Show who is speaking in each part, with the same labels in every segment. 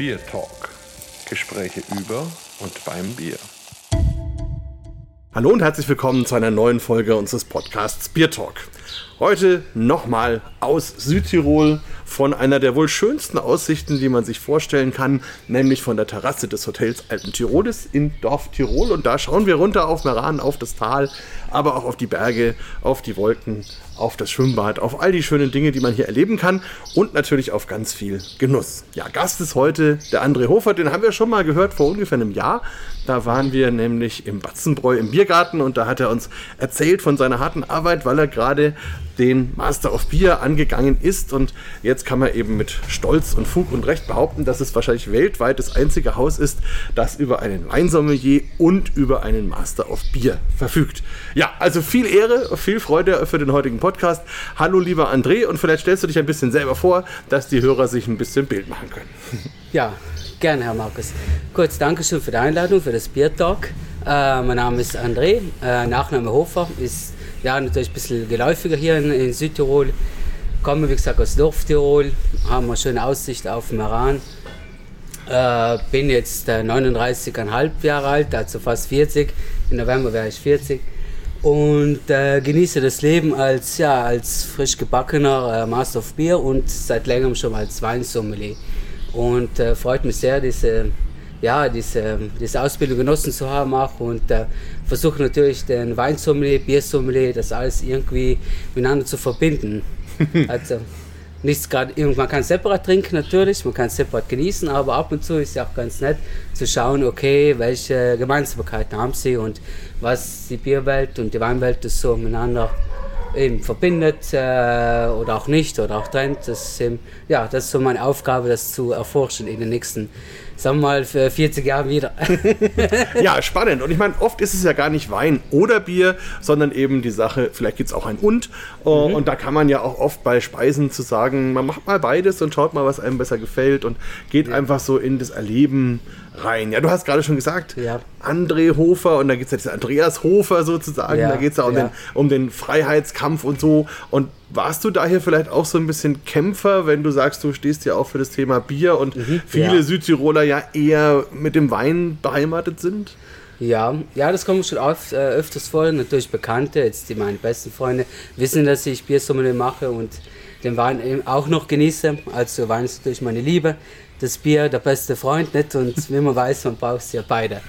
Speaker 1: Beer Talk. Gespräche über und beim Bier.
Speaker 2: Hallo und herzlich willkommen zu einer neuen Folge unseres Podcasts Beer Talk. Heute nochmal aus Südtirol von einer der wohl schönsten Aussichten, die man sich vorstellen kann, nämlich von der Terrasse des Hotels Alten Tirolis in Dorf Tirol. Und da schauen wir runter auf Meran, auf das Tal, aber auch auf die Berge, auf die Wolken, auf das Schwimmbad, auf all die schönen Dinge, die man hier erleben kann und natürlich auf ganz viel Genuss. Ja, Gast ist heute der André Hofer, den haben wir schon mal gehört vor ungefähr einem Jahr. Da waren wir nämlich im Batzenbräu im Biergarten und da hat er uns erzählt von seiner harten Arbeit, weil er gerade den Master of Beer angegangen ist und jetzt kann man eben mit Stolz und Fug und Recht behaupten, dass es wahrscheinlich weltweit das einzige Haus ist, das über einen Weinsommelier und über einen Master of Beer verfügt. Ja, also viel Ehre, viel Freude für den heutigen Podcast. Hallo lieber André und vielleicht stellst du dich ein bisschen selber vor, dass die Hörer sich ein bisschen Bild machen können.
Speaker 3: Ja, gerne, Herr Markus. Kurz Dankeschön für die Einladung, für das Bier Talk. Äh, mein Name ist André, äh, Nachname Hofer, ist ja natürlich ein bisschen geläufiger hier in, in Südtirol. Komme, wie gesagt, aus Dorftirol, haben eine schöne Aussicht auf Meran. Äh, bin jetzt äh, 39,5 Jahre alt, also fast 40. Im November wäre ich 40 und äh, genieße das Leben als, ja, als frisch gebackener äh, Master of Beer und seit längerem schon als Weinsommelier. Und äh, freut mich sehr, diese, ja, diese, diese Ausbildung genossen zu haben auch und äh, versuche natürlich den Weinsommelier, Biersommelier, das alles irgendwie miteinander zu verbinden. also nichts gerade, man kann separat trinken natürlich, man kann separat genießen, aber ab und zu ist es auch ganz nett zu schauen, okay, welche Gemeinsamkeiten haben sie und was die Bierwelt und die Weinwelt so miteinander eben verbindet äh, oder auch nicht oder auch trennt. Das ist, eben, ja, das ist so meine Aufgabe, das zu erforschen in den nächsten, sagen wir mal, 40 Jahren wieder.
Speaker 2: ja, spannend. Und ich meine, oft ist es ja gar nicht Wein oder Bier, sondern eben die Sache, vielleicht gibt es auch ein Und. Uh, mhm. Und da kann man ja auch oft bei Speisen zu sagen, man macht mal beides und schaut mal, was einem besser gefällt und geht ja. einfach so in das Erleben rein. Ja, du hast gerade schon gesagt, ja. André Hofer und da gibt es ja Andreas Hofer sozusagen, ja, da geht es ja um, ja. Den, um den Freiheitskampf und so. Und warst du daher vielleicht auch so ein bisschen Kämpfer, wenn du sagst, du stehst ja auch für das Thema Bier und mhm, viele Südtiroler ja eher mit dem Wein beheimatet sind?
Speaker 3: Ja, ja, das kommt schon oft, äh, öfters vor. Natürlich Bekannte, jetzt die meine besten Freunde, wissen, dass ich Biersommelier mache und den Wein auch noch genieße. Also Wein ist natürlich meine Liebe das Bier der beste Freund nicht und wie man weiß, man braucht sie ja beide.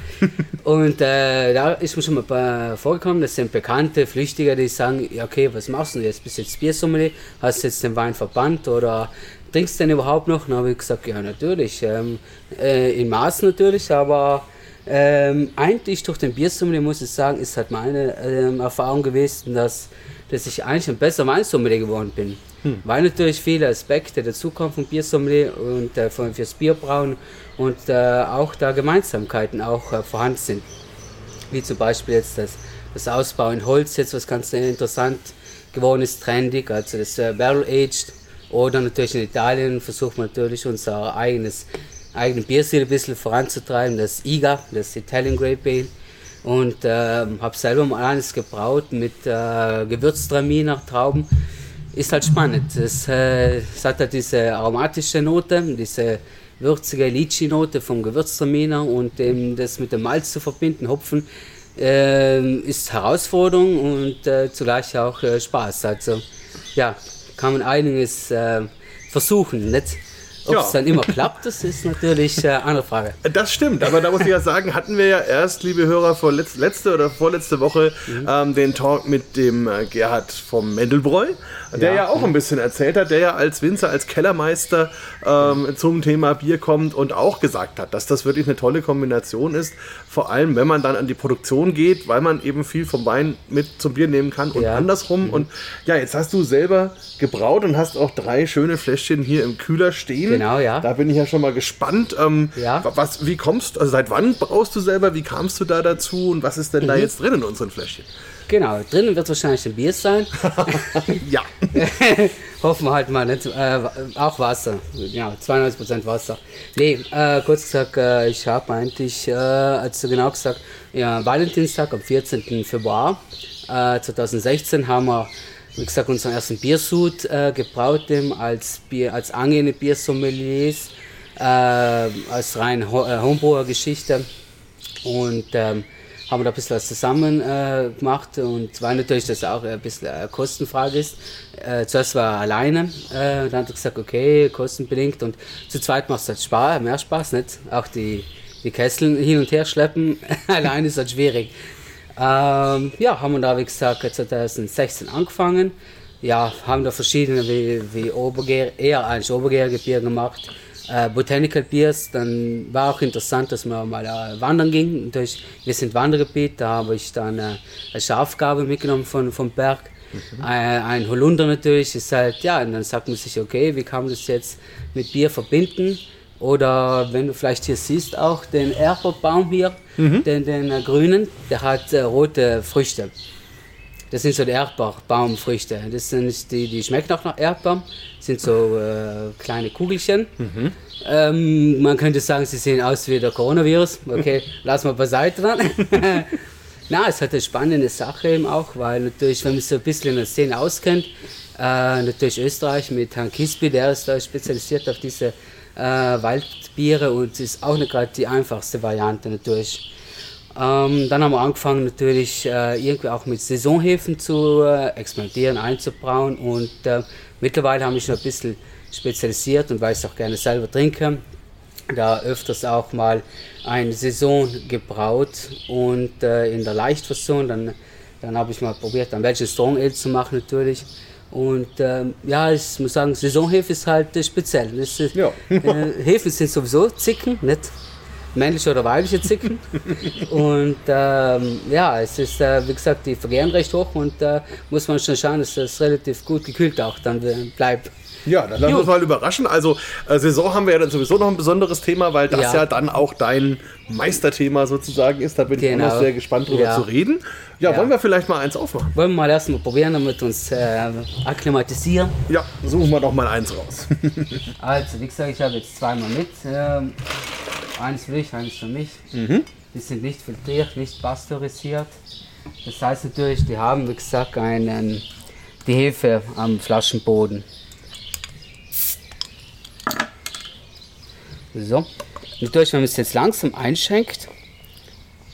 Speaker 3: und äh, da ist mir schon mal vorgekommen, das sind bekannte Flüchtige, die sagen, okay, was machst du jetzt? Bist du jetzt Biersommelier? Hast du jetzt den Wein verbannt oder trinkst du den überhaupt noch? Dann habe ich gesagt, ja, natürlich, ähm, äh, in Maß natürlich, aber ähm, eigentlich durch den Biersommelier, muss ich sagen, ist halt meine ähm, Erfahrung gewesen, dass, dass ich eigentlich ein besser Weinsommelier geworden bin. Hm. Weil natürlich viele Aspekte dazukommen vom Biersommelier und äh, fürs Bierbrauen und äh, auch da Gemeinsamkeiten auch äh, vorhanden sind. Wie zum Beispiel jetzt das, das Ausbauen in Holz, jetzt was ganz interessant geworden ist, trendig, also das äh, Barrel Aged. Oder natürlich in Italien versuchen wir natürlich unser eigenes eigenen Bierstil ein bisschen voranzutreiben, das IGA, das Italian Grape Ale. Und äh, habe selber mal eines gebraut mit äh, Gewürztraminer Trauben ist halt spannend. Es, äh, es hat halt diese aromatische Note, diese würzige Litschi-Note vom Gewürztraminer und ähm, das mit dem Malz zu verbinden, Hopfen, äh, ist Herausforderung und äh, zugleich auch äh, Spaß. Also ja, kann man einiges äh, versuchen. Nicht? Ob ja. es dann immer klappt, das ist natürlich eine andere Frage.
Speaker 2: Das stimmt, aber da muss ich ja sagen, hatten wir ja erst, liebe Hörer, vor letzte oder vorletzte Woche mhm. ähm, den Talk mit dem äh, Gerhard vom Mendelbräu der ja, ja auch ein bisschen erzählt hat, der ja als Winzer, als Kellermeister ähm, zum Thema Bier kommt und auch gesagt hat, dass das wirklich eine tolle Kombination ist. Vor allem, wenn man dann an die Produktion geht, weil man eben viel vom Wein mit zum Bier nehmen kann und ja. andersrum. Mhm. Und ja, jetzt hast du selber gebraut und hast auch drei schöne Fläschchen hier im Kühler stehen.
Speaker 3: Genau, ja.
Speaker 2: Da bin ich ja schon mal gespannt. Ähm, ja. was, wie kommst also seit wann brauchst du selber? Wie kamst du da dazu und was ist denn mhm. da jetzt drin in unseren Fläschchen?
Speaker 3: Genau, drinnen wird wahrscheinlich ein Bier sein.
Speaker 2: ja.
Speaker 3: Hoffen wir halt mal nicht. Äh, auch Wasser. Ja, 92% Wasser. Nee, äh, kurz gesagt, äh, ich habe eigentlich, äh, also genau gesagt, ja, Valentinstag am 14. Februar 2016 äh, haben wir, wie gesagt, unseren ersten Biersud äh, gebraut als, Bier, als angehende Biersommeliers äh, als rein Ho äh, Homebrewer-Geschichte. Und ähm, haben da ein bisschen was zusammen äh, gemacht und weil natürlich das auch ein bisschen eine Kostenfrage ist. Äh, zuerst war er alleine, äh, dann hat er gesagt, okay, kostenbedingt und zu zweit macht es halt Spaß, mehr Spaß, nicht? Auch die, die Kessel hin und her schleppen, allein ist halt schwierig. Ähm, ja, haben wir da, wie gesagt, 2016 angefangen. Ja, haben da verschiedene, wie, wie Obergär, eher eigentlich Obergärige Bier gemacht äh, Botanical Beers. Dann war auch interessant, dass man mal äh, wandern ging. Durch, wir sind Wandergebiet, da habe ich dann äh, eine Schafgabe mitgenommen von, vom Berg. Mhm. Ein, ein Holunder natürlich ist halt, ja, und dann sagt man sich, okay, wie kann man das jetzt mit Bier verbinden? Oder wenn du vielleicht hier siehst, auch den Erberbaum hier, mhm. den, den äh, grünen, der hat äh, rote Früchte. Das sind so die Erdbaumfrüchte. Das sind die, die schmecken auch nach Erdbaum. Das sind so äh, kleine Kugelchen. Mhm. Ähm, man könnte sagen, sie sehen aus wie der Coronavirus. Okay, lassen wir beiseite dran. Na, es hat eine spannende Sache eben auch, weil natürlich, wenn man sich so ein bisschen in der Szene auskennt, äh, natürlich Österreich mit Herrn Kisby, der ist da spezialisiert auf diese äh, Waldbiere und ist auch nicht gerade die einfachste Variante natürlich. Ähm, dann haben wir angefangen natürlich äh, irgendwie auch mit Saisonhefen zu äh, experimentieren, einzubrauen und äh, mittlerweile habe ich schon ein bisschen spezialisiert und weil ich auch gerne selber trinke, da öfters auch mal eine Saison gebraut und äh, in der Leichtversion, dann, dann habe ich mal probiert, ein Belgian Strong Ale zu machen natürlich. Und ähm, ja, ich muss sagen, Saisonhefe ist halt äh, speziell. Ja. Äh, Hefen sind sowieso Zicken, nicht? männliche oder weibliche Zicken. und ähm, ja, es ist, äh, wie gesagt, die vergären recht hoch und da äh, muss man schon schauen, dass das relativ gut gekühlt auch dann bleibt.
Speaker 2: Ja, dann lassen wir uns mal überraschen. Also äh, Saison haben wir ja dann sowieso noch ein besonderes Thema, weil das ja, ja dann auch dein Meisterthema sozusagen ist. Da bin genau. ich auch noch genau. sehr gespannt drüber ja. zu reden. Ja, ja, wollen wir vielleicht mal eins aufmachen?
Speaker 3: Wollen wir mal erstmal probieren, damit uns äh, akklimatisieren?
Speaker 2: Ja, suchen wir doch mal eins raus.
Speaker 3: also, wie gesagt, ich habe jetzt zweimal mit. Ähm, eins für dich, eins für mich. Mhm. Die sind nicht filtriert, nicht pasteurisiert. Das heißt natürlich, die haben, wie gesagt, einen, die Hefe am Flaschenboden. So. Natürlich, wenn man es jetzt langsam einschenkt,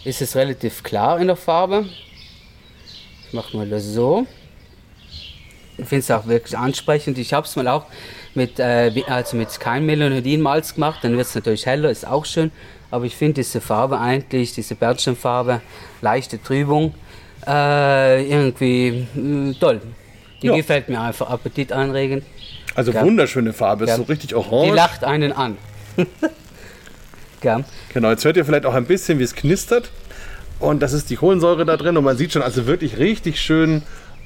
Speaker 3: ist es relativ klar in der Farbe. Ich mache mal das so. Ich finde es auch wirklich ansprechend. Ich habe es mal auch mit, äh, also mit kein Melonidin-Malz gemacht, dann wird es natürlich heller, ist auch schön. Aber ich finde diese Farbe eigentlich, diese Bernsteinfarbe, leichte Trübung, äh, irgendwie äh, toll. Die ja. gefällt mir einfach, appetitanregend.
Speaker 2: Also ja. wunderschöne Farbe, ist ja. so richtig orange.
Speaker 3: Die lacht einen an.
Speaker 2: genau, jetzt hört ihr vielleicht auch ein bisschen, wie es knistert. Und das ist die Kohlensäure da drin und man sieht schon, also wirklich richtig schön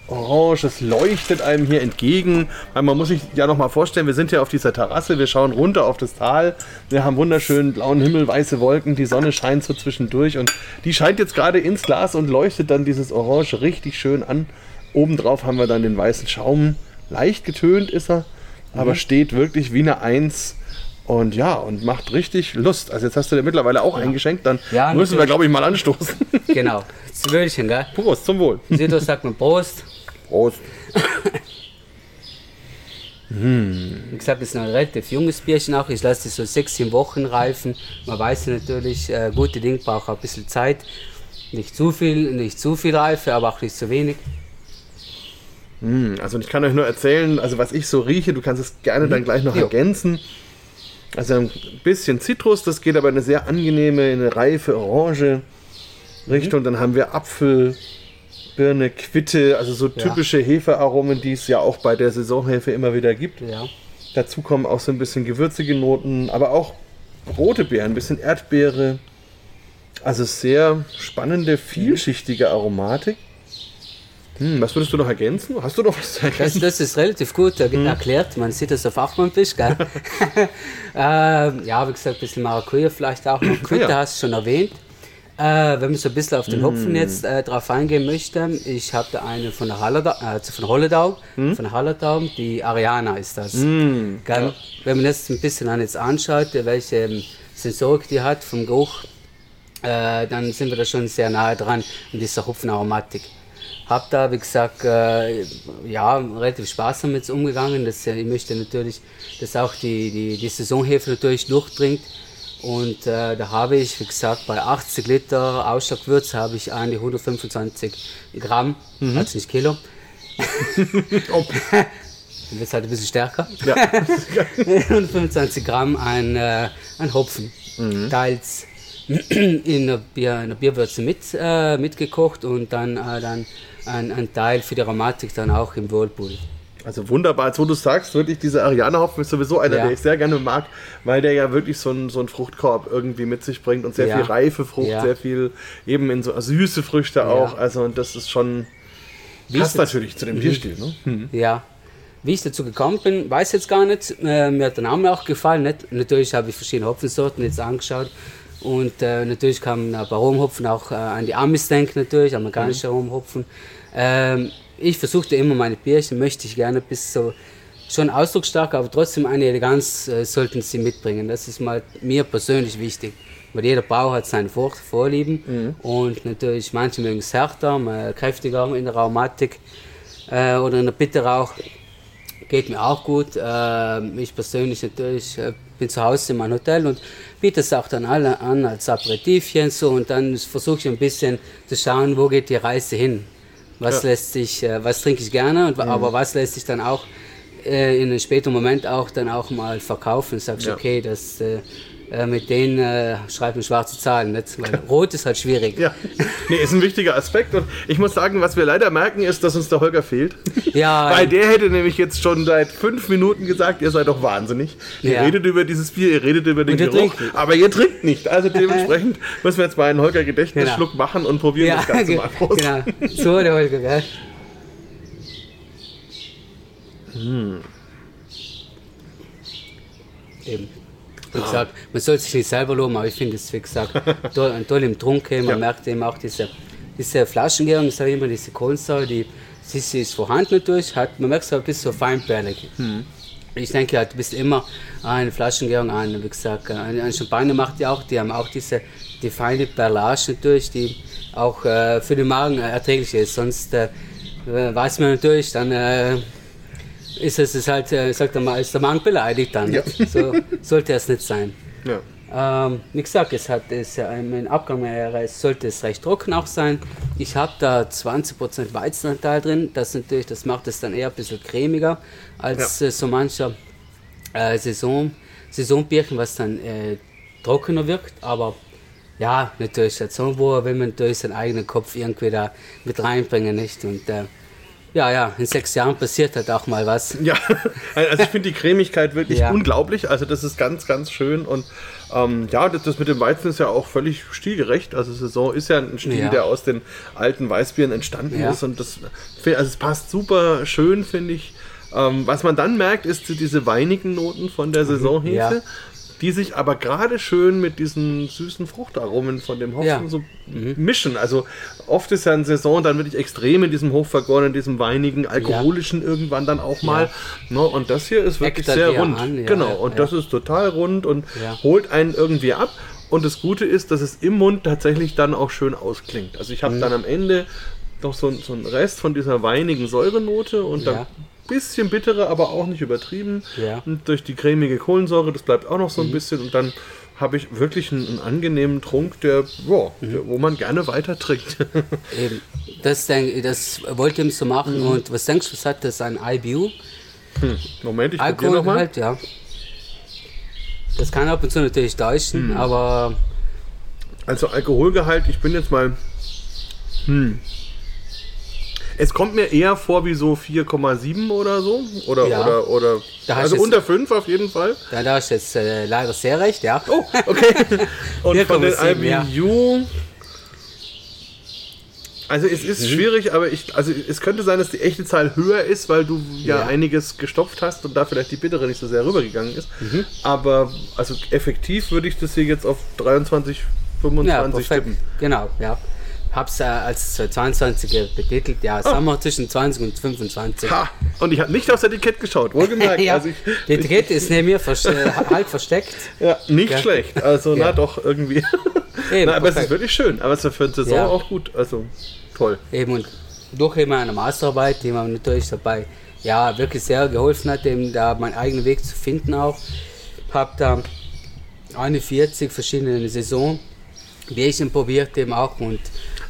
Speaker 2: orange, es leuchtet einem hier entgegen. Weil man muss sich ja noch mal vorstellen, wir sind hier auf dieser Terrasse, wir schauen runter auf das Tal, wir haben wunderschönen blauen Himmel, weiße Wolken, die Sonne scheint so zwischendurch und die scheint jetzt gerade ins Glas und leuchtet dann dieses Orange richtig schön an. Obendrauf haben wir dann den weißen Schaum, leicht getönt ist er, aber mhm. steht wirklich wie eine Eins und ja, und macht richtig Lust. Also jetzt hast du dir mittlerweile auch ja. eingeschenkt, dann ja, müssen wir, glaube ich, mal anstoßen.
Speaker 3: Genau. Zwölchen, gell?
Speaker 2: Prost, zum Wohl.
Speaker 3: Sido sagt man Prost.
Speaker 2: Prost.
Speaker 3: hm. Wie gesagt, es ist ein relativ junges Bierchen auch. Ich lasse es so sechs, sieben Wochen reifen. Man weiß natürlich, äh, gute Dinge brauchen ein bisschen Zeit. Nicht zu viel, nicht zu viel Reife, aber auch nicht zu wenig.
Speaker 2: Hm, also ich kann euch nur erzählen, also was ich so rieche, du kannst es gerne dann mhm. gleich noch jo. ergänzen. Also ein bisschen Zitrus, das geht aber in eine sehr angenehme, in eine reife Orange Richtung. Mhm. Dann haben wir Apfel, Birne, Quitte, also so typische ja. Hefearomen, die es ja auch bei der Saisonhefe immer wieder gibt. Ja. Dazu kommen auch so ein bisschen gewürzige Noten, aber auch rote Beeren, ein bisschen Erdbeere. Also sehr spannende, vielschichtige Aromatik. Hm, was würdest du noch ergänzen? Hast du noch was zu
Speaker 3: ergänzen? Das, das ist relativ gut hm. erklärt. Man sieht das auf Fachmannfisch, gell? ähm, ja, wie gesagt, ein bisschen Maracuja vielleicht auch noch. Quitte ja. hast du schon erwähnt. Äh, wenn man so ein bisschen auf den Hopfen mm. jetzt äh, drauf eingehen möchte, ich habe da eine von der Hallerda, äh, von Holledau, mm. von Hallertau, die Ariana ist das. Mm. Ja. Wenn man jetzt ein bisschen an jetzt anschaut, welche ähm, Sensorik die hat vom Geruch, äh, dann sind wir da schon sehr nahe dran an dieser Hopfenaromatik. Hab da, wie gesagt, äh, ja, relativ Spaß damit umgegangen. Das, äh, ich möchte natürlich, dass auch die, die, die Saisonhefe natürlich durchdringt. Und äh, da habe ich, wie gesagt, bei 80 Liter Ausschlaggewürz habe ich die 125 Gramm,
Speaker 2: Mhm.
Speaker 3: also nicht Kilo.
Speaker 2: Oh,
Speaker 3: Und jetzt halt ein bisschen stärker.
Speaker 2: ja.
Speaker 3: 125 Gramm an, äh, an Hopfen.
Speaker 2: Mhm.
Speaker 3: Teils in der, Bier, in der Bierwürze mit, äh, mitgekocht und dann, äh, dann ein, ein Teil für die Aromatik dann auch im Whirlpool.
Speaker 2: Also wunderbar, als wo du sagst, wirklich dieser Ariane-Hopfen ist sowieso einer,
Speaker 3: Ja.
Speaker 2: der ich sehr gerne mag, weil der ja wirklich so einen so einen Fruchtkorb irgendwie mit sich bringt und sehr
Speaker 3: Ja.
Speaker 2: viel reife Frucht,
Speaker 3: Ja.
Speaker 2: sehr viel eben in so süße Früchte auch. Also und das ist schon passt natürlich zu dem Bierstil. Ne? Hm.
Speaker 3: Ja. Wie ich dazu gekommen bin, weiß ich jetzt gar nicht. Äh, mir hat der Name auch gefallen. Nicht? Natürlich habe ich verschiedene Hopfensorten jetzt angeschaut. Und äh, natürlich kam ein Aromhopfen auch äh, an die Amis denken natürlich, amerikanische Aromhopfen. Ähm, ich versuchte immer meine Bierchen, möchte ich gerne bis so schon ausdrucksstark, aber trotzdem eine Eleganz äh, sollten sie mitbringen. Das ist mal mir persönlich wichtig. Weil jeder Brauer hat seine Vor Vorlieben und natürlich manche mögen es härter, mal kräftiger in der Aromatik äh, oder in der Bitterrauch. Geht mir auch gut. Ähm, ich persönlich natürlich äh, bin zu Hause in meinem Hotel und biete es auch dann alle an als Aperitivchen so und dann versuche ich ein bisschen zu schauen, wo geht die Reise hin. Was
Speaker 2: Ja.
Speaker 3: lässt sich, äh, was trinke ich gerne, und, aber was lässt sich dann auch äh, in einem späteren Moment auch dann auch mal verkaufen. Sagst
Speaker 2: Ja.
Speaker 3: okay, das äh, mit denen äh, schreibt man schwarze Zahlen, nicht? weil rot ist halt schwierig.
Speaker 2: Ja, nee, ist ein wichtiger Aspekt und ich muss sagen, was wir leider merken, ist, dass uns der Holger fehlt.
Speaker 3: Ja,
Speaker 2: Weil der hätte nämlich jetzt schon seit fünf Minuten gesagt, ihr seid doch wahnsinnig. Ihr
Speaker 3: Ja.
Speaker 2: redet über dieses Bier, ihr redet über den Geruch,
Speaker 3: trinkt
Speaker 2: aber ihr trinkt nicht. Also dementsprechend müssen wir jetzt mal einen Holger Gedächtnisschluck machen und probieren
Speaker 3: ja
Speaker 2: das Ganze mal aus.
Speaker 3: genau. So, der Holger, gell? Eben. Wie gesagt, man soll sich nicht selber loben, aber ich finde es, wie gesagt, toll, toll im Trunke. Man
Speaker 2: Ja.
Speaker 3: merkt eben auch diese, diese Flaschengärung, ich sage immer, diese Kohlensäure, die sie, sie ist vorhanden natürlich, hat, man merkt es aber bis so feinperlig. Ich denke halt, du bist immer eine Flaschengärung an, wie gesagt, ein, ein Champagner macht ja auch, die haben auch diese die feine Perlage natürlich, die auch äh, für den Magen äh, erträglich ist. Sonst äh, weiß man natürlich, dann äh, ist es ist halt, äh, sagt er mal, ist der Magen beleidigt dann.
Speaker 2: Ja.
Speaker 3: So sollte es nicht sein.
Speaker 2: Ja.
Speaker 3: Ähm, wie gesagt, es hat es ja im Abgang es sollte es recht trocken auch sein. Ich habe da 20% Weizenanteil drin. Das natürlich, das macht es dann eher ein bisschen cremiger als
Speaker 2: Ja.
Speaker 3: äh, so mancher äh, Saison, Saisonbierchen, was dann äh, trockener wirkt. Aber ja, natürlich, als Sonnenbohr will man natürlich seinen eigenen Kopf irgendwie da mit reinbringen, nicht? Und äh, ja, ja, in sechs Jahren passiert halt auch mal was.
Speaker 2: Ja, also ich finde die Cremigkeit wirklich
Speaker 3: Ja.
Speaker 2: unglaublich. Also das ist ganz, ganz schön. Und ähm, ja, das, das mit dem Weizen ist ja auch völlig stilgerecht. Also Saison ist ja ein Stil,
Speaker 3: Ja.
Speaker 2: der aus den alten Weißbieren entstanden
Speaker 3: Ja.
Speaker 2: ist. Und das, also es passt super schön, finde ich. Ähm, was man dann merkt, ist diese weinigen Noten von der Saisonhefe.
Speaker 3: Mhm. Ja.
Speaker 2: Die sich aber gerade schön mit diesen süßen Fruchtaromen von dem Hopfen
Speaker 3: Ja.
Speaker 2: so mischen. Also oft ist ja eine Saison dann wirklich extrem in diesem hochvergorenen, diesem weinigen, alkoholischen irgendwann dann auch mal. Ne? Und das hier ist wirklich
Speaker 3: Eckt dann
Speaker 2: sehr rund.
Speaker 3: an, ja,
Speaker 2: genau.
Speaker 3: ja,
Speaker 2: und
Speaker 3: ja.
Speaker 2: das ist total rund und
Speaker 3: Ja.
Speaker 2: holt einen irgendwie ab. Und das Gute ist, dass es im Mund tatsächlich dann auch schön ausklingt. Also ich habe
Speaker 3: Mhm.
Speaker 2: dann am Ende noch so, so einen Rest von dieser weinigen Säurenote und dann
Speaker 3: Ja.
Speaker 2: Bisschen bittere, aber auch nicht übertrieben.
Speaker 3: Ja.
Speaker 2: Und durch die cremige Kohlensäure, das bleibt auch noch so ein
Speaker 3: Mhm.
Speaker 2: bisschen. Und dann habe ich wirklich einen, einen angenehmen Trunk, der, ja,
Speaker 3: Mhm.
Speaker 2: der, wo man gerne weiter trinkt.
Speaker 3: Eben. Das, denk, das wollte ich so machen.
Speaker 2: Mhm.
Speaker 3: Und was denkst du, was hat das an IBU?
Speaker 2: Moment, ich
Speaker 3: Alkohol
Speaker 2: nochmal.
Speaker 3: halt, ja. Das kann ab und zu natürlich
Speaker 2: Mhm.
Speaker 3: täuschen, aber
Speaker 2: Also Alkoholgehalt, ich bin jetzt mal. Hm. Es kommt mir eher vor wie so 4,7 oder so. Oder,
Speaker 3: Ja.
Speaker 2: oder, oder. Also
Speaker 3: jetzt-
Speaker 2: unter 5 auf jeden Fall.
Speaker 3: da, da ist jetzt äh, leider sehr recht, ja.
Speaker 2: Oh, okay. Und von den
Speaker 3: 4,7, ja.
Speaker 2: IBU. Also es
Speaker 3: Mhm.
Speaker 2: ist schwierig, aber ich, also es könnte sein, dass die echte Zahl höher ist, weil du ja,
Speaker 3: Ja.
Speaker 2: einiges gestopft hast und da vielleicht die bittere nicht so sehr rübergegangen ist.
Speaker 3: Mhm.
Speaker 2: Aber also effektiv würde ich das hier jetzt auf 23, 25
Speaker 3: Ja,
Speaker 2: tippen.
Speaker 3: Genau, ja. Hab's äh, als 22er betitelt, ja, sagen wir zwischen 20 und 25.
Speaker 2: Oh. Ha! Und ich habe nicht aufs Etikett geschaut, wohlgemerkt.
Speaker 3: ja,
Speaker 2: also ich,
Speaker 3: die Etikette ist neben mir vers äh, halb versteckt.
Speaker 2: ja, nicht
Speaker 3: Ja.
Speaker 2: schlecht. Also na
Speaker 3: Ja.
Speaker 2: doch, irgendwie.
Speaker 3: Eben,
Speaker 2: na, aber es ist
Speaker 3: perfekt.
Speaker 2: wirklich schön. Aber es ist für eine Saison
Speaker 3: Ja.
Speaker 2: auch gut. Also toll.
Speaker 3: Eben und durch eben eine Masterarbeit, die mir natürlich dabei ja, wirklich sehr geholfen hat, eben da meinen eigenen Weg zu finden auch. Habe da 41 verschiedene Saison Bierchen probiert eben auch und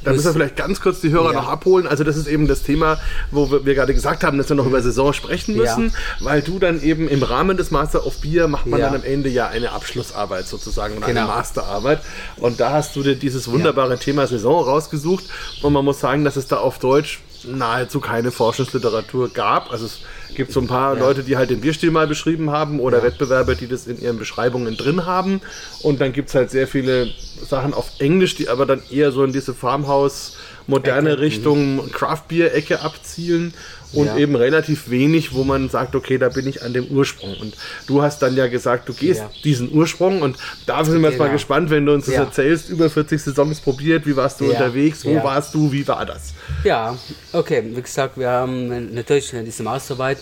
Speaker 2: da müssen wir vielleicht ganz kurz die Hörer ja. noch abholen. Also das ist eben das Thema, wo wir, wir, gerade gesagt haben, dass wir noch über Saison sprechen müssen, ja. weil du dann eben im Rahmen des Master of Beer macht man ja. dann am Ende ja eine Abschlussarbeit sozusagen und genau. eine Masterarbeit. Und da hast du dir dieses wunderbare Thema Saison rausgesucht und man muss sagen, dass es da auf Deutsch nahezu keine Forschungsliteratur gab. Also es gibt so ein paar ja. Leute, die halt den Bierstil mal beschrieben haben oder ja. Wettbewerber, die das in ihren Beschreibungen drin haben. Und dann gibt es halt sehr viele Sachen auf Englisch, die aber dann eher so in diese Farmhouse moderne Ecke. Richtung mhm. Craft Beer Ecke abzielen und ja. eben relativ wenig, wo man sagt, okay, da bin ich an dem Ursprung. Und du hast dann ja gesagt, du gehst ja. diesen Ursprung und da sind wir jetzt genau. mal gespannt, wenn du uns das erzählst, über 40 Saisons probiert, wie warst du unterwegs, wo warst du, wie war das?
Speaker 3: Ja, okay, wie gesagt, wir haben natürlich diese Masterarbeit,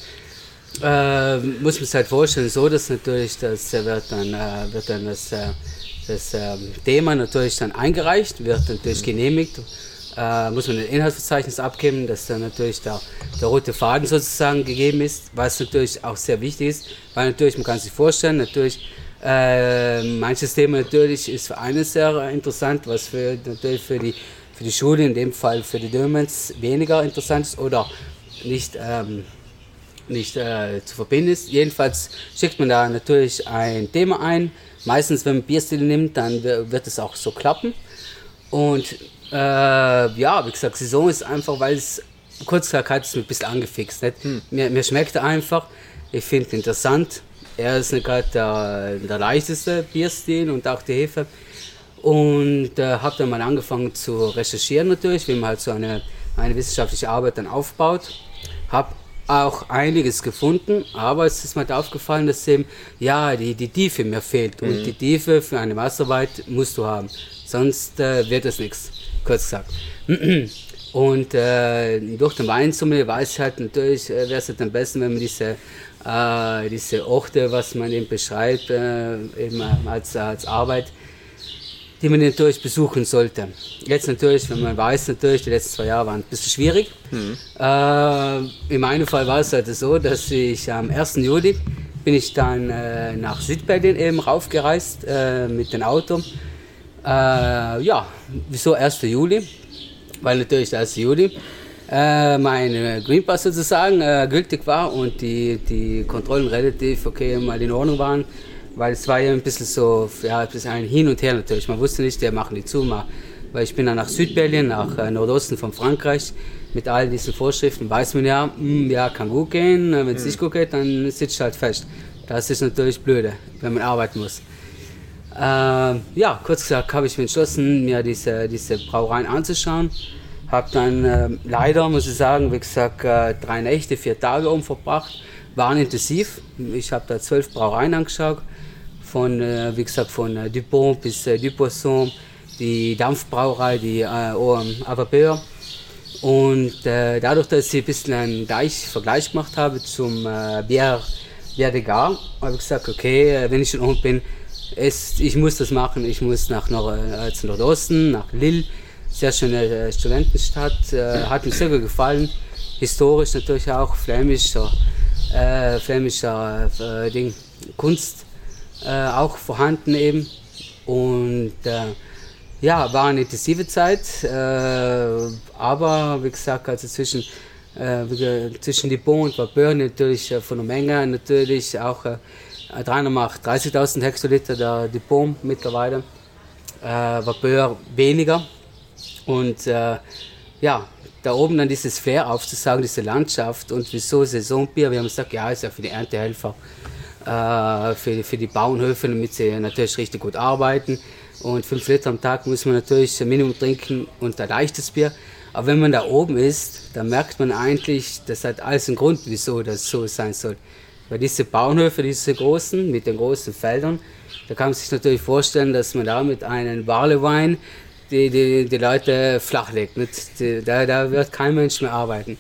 Speaker 3: äh, muss man sich halt vorstellen, so dass natürlich, das wird dann, äh, wird dann das, äh, das ähm, Thema natürlich dann eingereicht, wird natürlich genehmigt äh, muss man ein Inhaltsverzeichnis abgeben, dass dann natürlich der, der rote Faden sozusagen gegeben ist, was natürlich auch sehr wichtig ist, weil natürlich, man kann sich vorstellen, natürlich äh, manches Thema natürlich ist für einen sehr interessant, was für, natürlich für die, für die Schule, in dem Fall für die Dömens, weniger interessant ist oder nicht, ähm, nicht äh, zu verbinden ist. Jedenfalls schickt man da natürlich ein Thema ein. Meistens, wenn man Bierstil nimmt, dann wird es auch so klappen. Und äh, ja, wie gesagt, Saison ist einfach, weil es kurz gesagt hat es mich ein bisschen angefixt. Nicht? Hm. Mir, mir schmeckt er einfach. Ich finde es interessant. Er ist nicht gerade der, der leichteste Bierstil und auch die Hefe. Und äh, habe dann mal angefangen zu recherchieren natürlich, wie man halt so eine, eine wissenschaftliche Arbeit dann aufbaut. Habe auch einiges gefunden, aber es ist mir halt aufgefallen, dass eben, ja, die, die Tiefe mir fehlt. Und mhm. die Tiefe für eine Masterarbeit musst du haben, sonst äh, wird es nichts kurz gesagt. Und äh, durch den Weinsommelier weiß ich halt natürlich, äh, wäre es halt am besten, wenn man diese, äh, diese Orte, was man eben beschreibt, äh, eben als, als Arbeit, die man natürlich besuchen sollte. Jetzt natürlich, wenn man weiß, natürlich, die letzten zwei Jahre waren ein bisschen schwierig. Mhm. Äh, in meinem Fall war es halt so, dass ich am 1. Juli bin ich dann äh, nach Südberlin eben raufgereist äh, mit dem Auto äh, ja, wieso 1. Juli? Weil natürlich der 1. Juli äh, mein Green Pass sozusagen äh, gültig war und die, die Kontrollen relativ okay mal in Ordnung waren. Weil es war ja ein bisschen so, ja, ein bisschen ein Hin und Her natürlich. Man wusste nicht, der machen die zu. Mal, weil ich bin dann nach Südberlin, nach äh, Nordosten von Frankreich. Mit all diesen Vorschriften weiß man ja, mh, hm, ja, kann gut gehen. Wenn es mhm. nicht gut geht, dann sitzt halt fest. Das ist natürlich blöde, wenn man arbeiten muss. Äh, ja, kurz gesagt habe ich mich entschlossen, mir diese, diese Brauereien anzuschauen. Habe dann äh, leider, muss ich sagen, wie gesagt, äh, drei Nächte, vier Tage umverbracht. Waren intensiv. Ich habe da zwölf Brauereien angeschaut. Von, äh, wie gesagt, von äh, Dupont bis äh, Dupoisson, die Dampfbrauerei, die äh, Avabeur. Und äh, dadurch, dass ich ein bisschen einen Vergleich gemacht habe zum äh, Bière, Bière de Gare, habe ich gesagt, okay, wenn ich schon oben bin, es, ich muss das machen, ich muss nach Nord äh, Nordosten, nach Lille. Sehr schöne äh, Studentenstadt, äh, hat mir sehr gut gefallen. Historisch natürlich auch, flämischer, äh, flämischer äh, Ding, Kunst äh, auch vorhanden eben. Und ja, war eine intensive Zeit, aber wie gesagt, also zwischen, zwischen Dupont und Vapeur natürlich von der Menge natürlich auch 300 macht 30.000 Hektoliter der Depot mittlerweile. Äh, Vapeur weniger. Und äh, ja, da oben dann dieses Flair aufzusagen, diese Landschaft und wieso Saisonbier. Wir haben gesagt, ja, ist ja für die Erntehelfer, äh, für, für die Bauernhöfe, damit sie natürlich richtig gut arbeiten. Und 5 Liter am Tag muss man natürlich Minimum trinken und ein leichtes Bier. Aber wenn man da oben ist, dann merkt man eigentlich, das hat alles einen Grund, wieso das so sein soll. Weil diese Bauernhöfe, diese großen, mit den großen Feldern, da kann man sich natürlich vorstellen, dass man da mit einem Barleywein die, die, die Leute flachlegt. Die, da, da wird kein Mensch mehr arbeiten.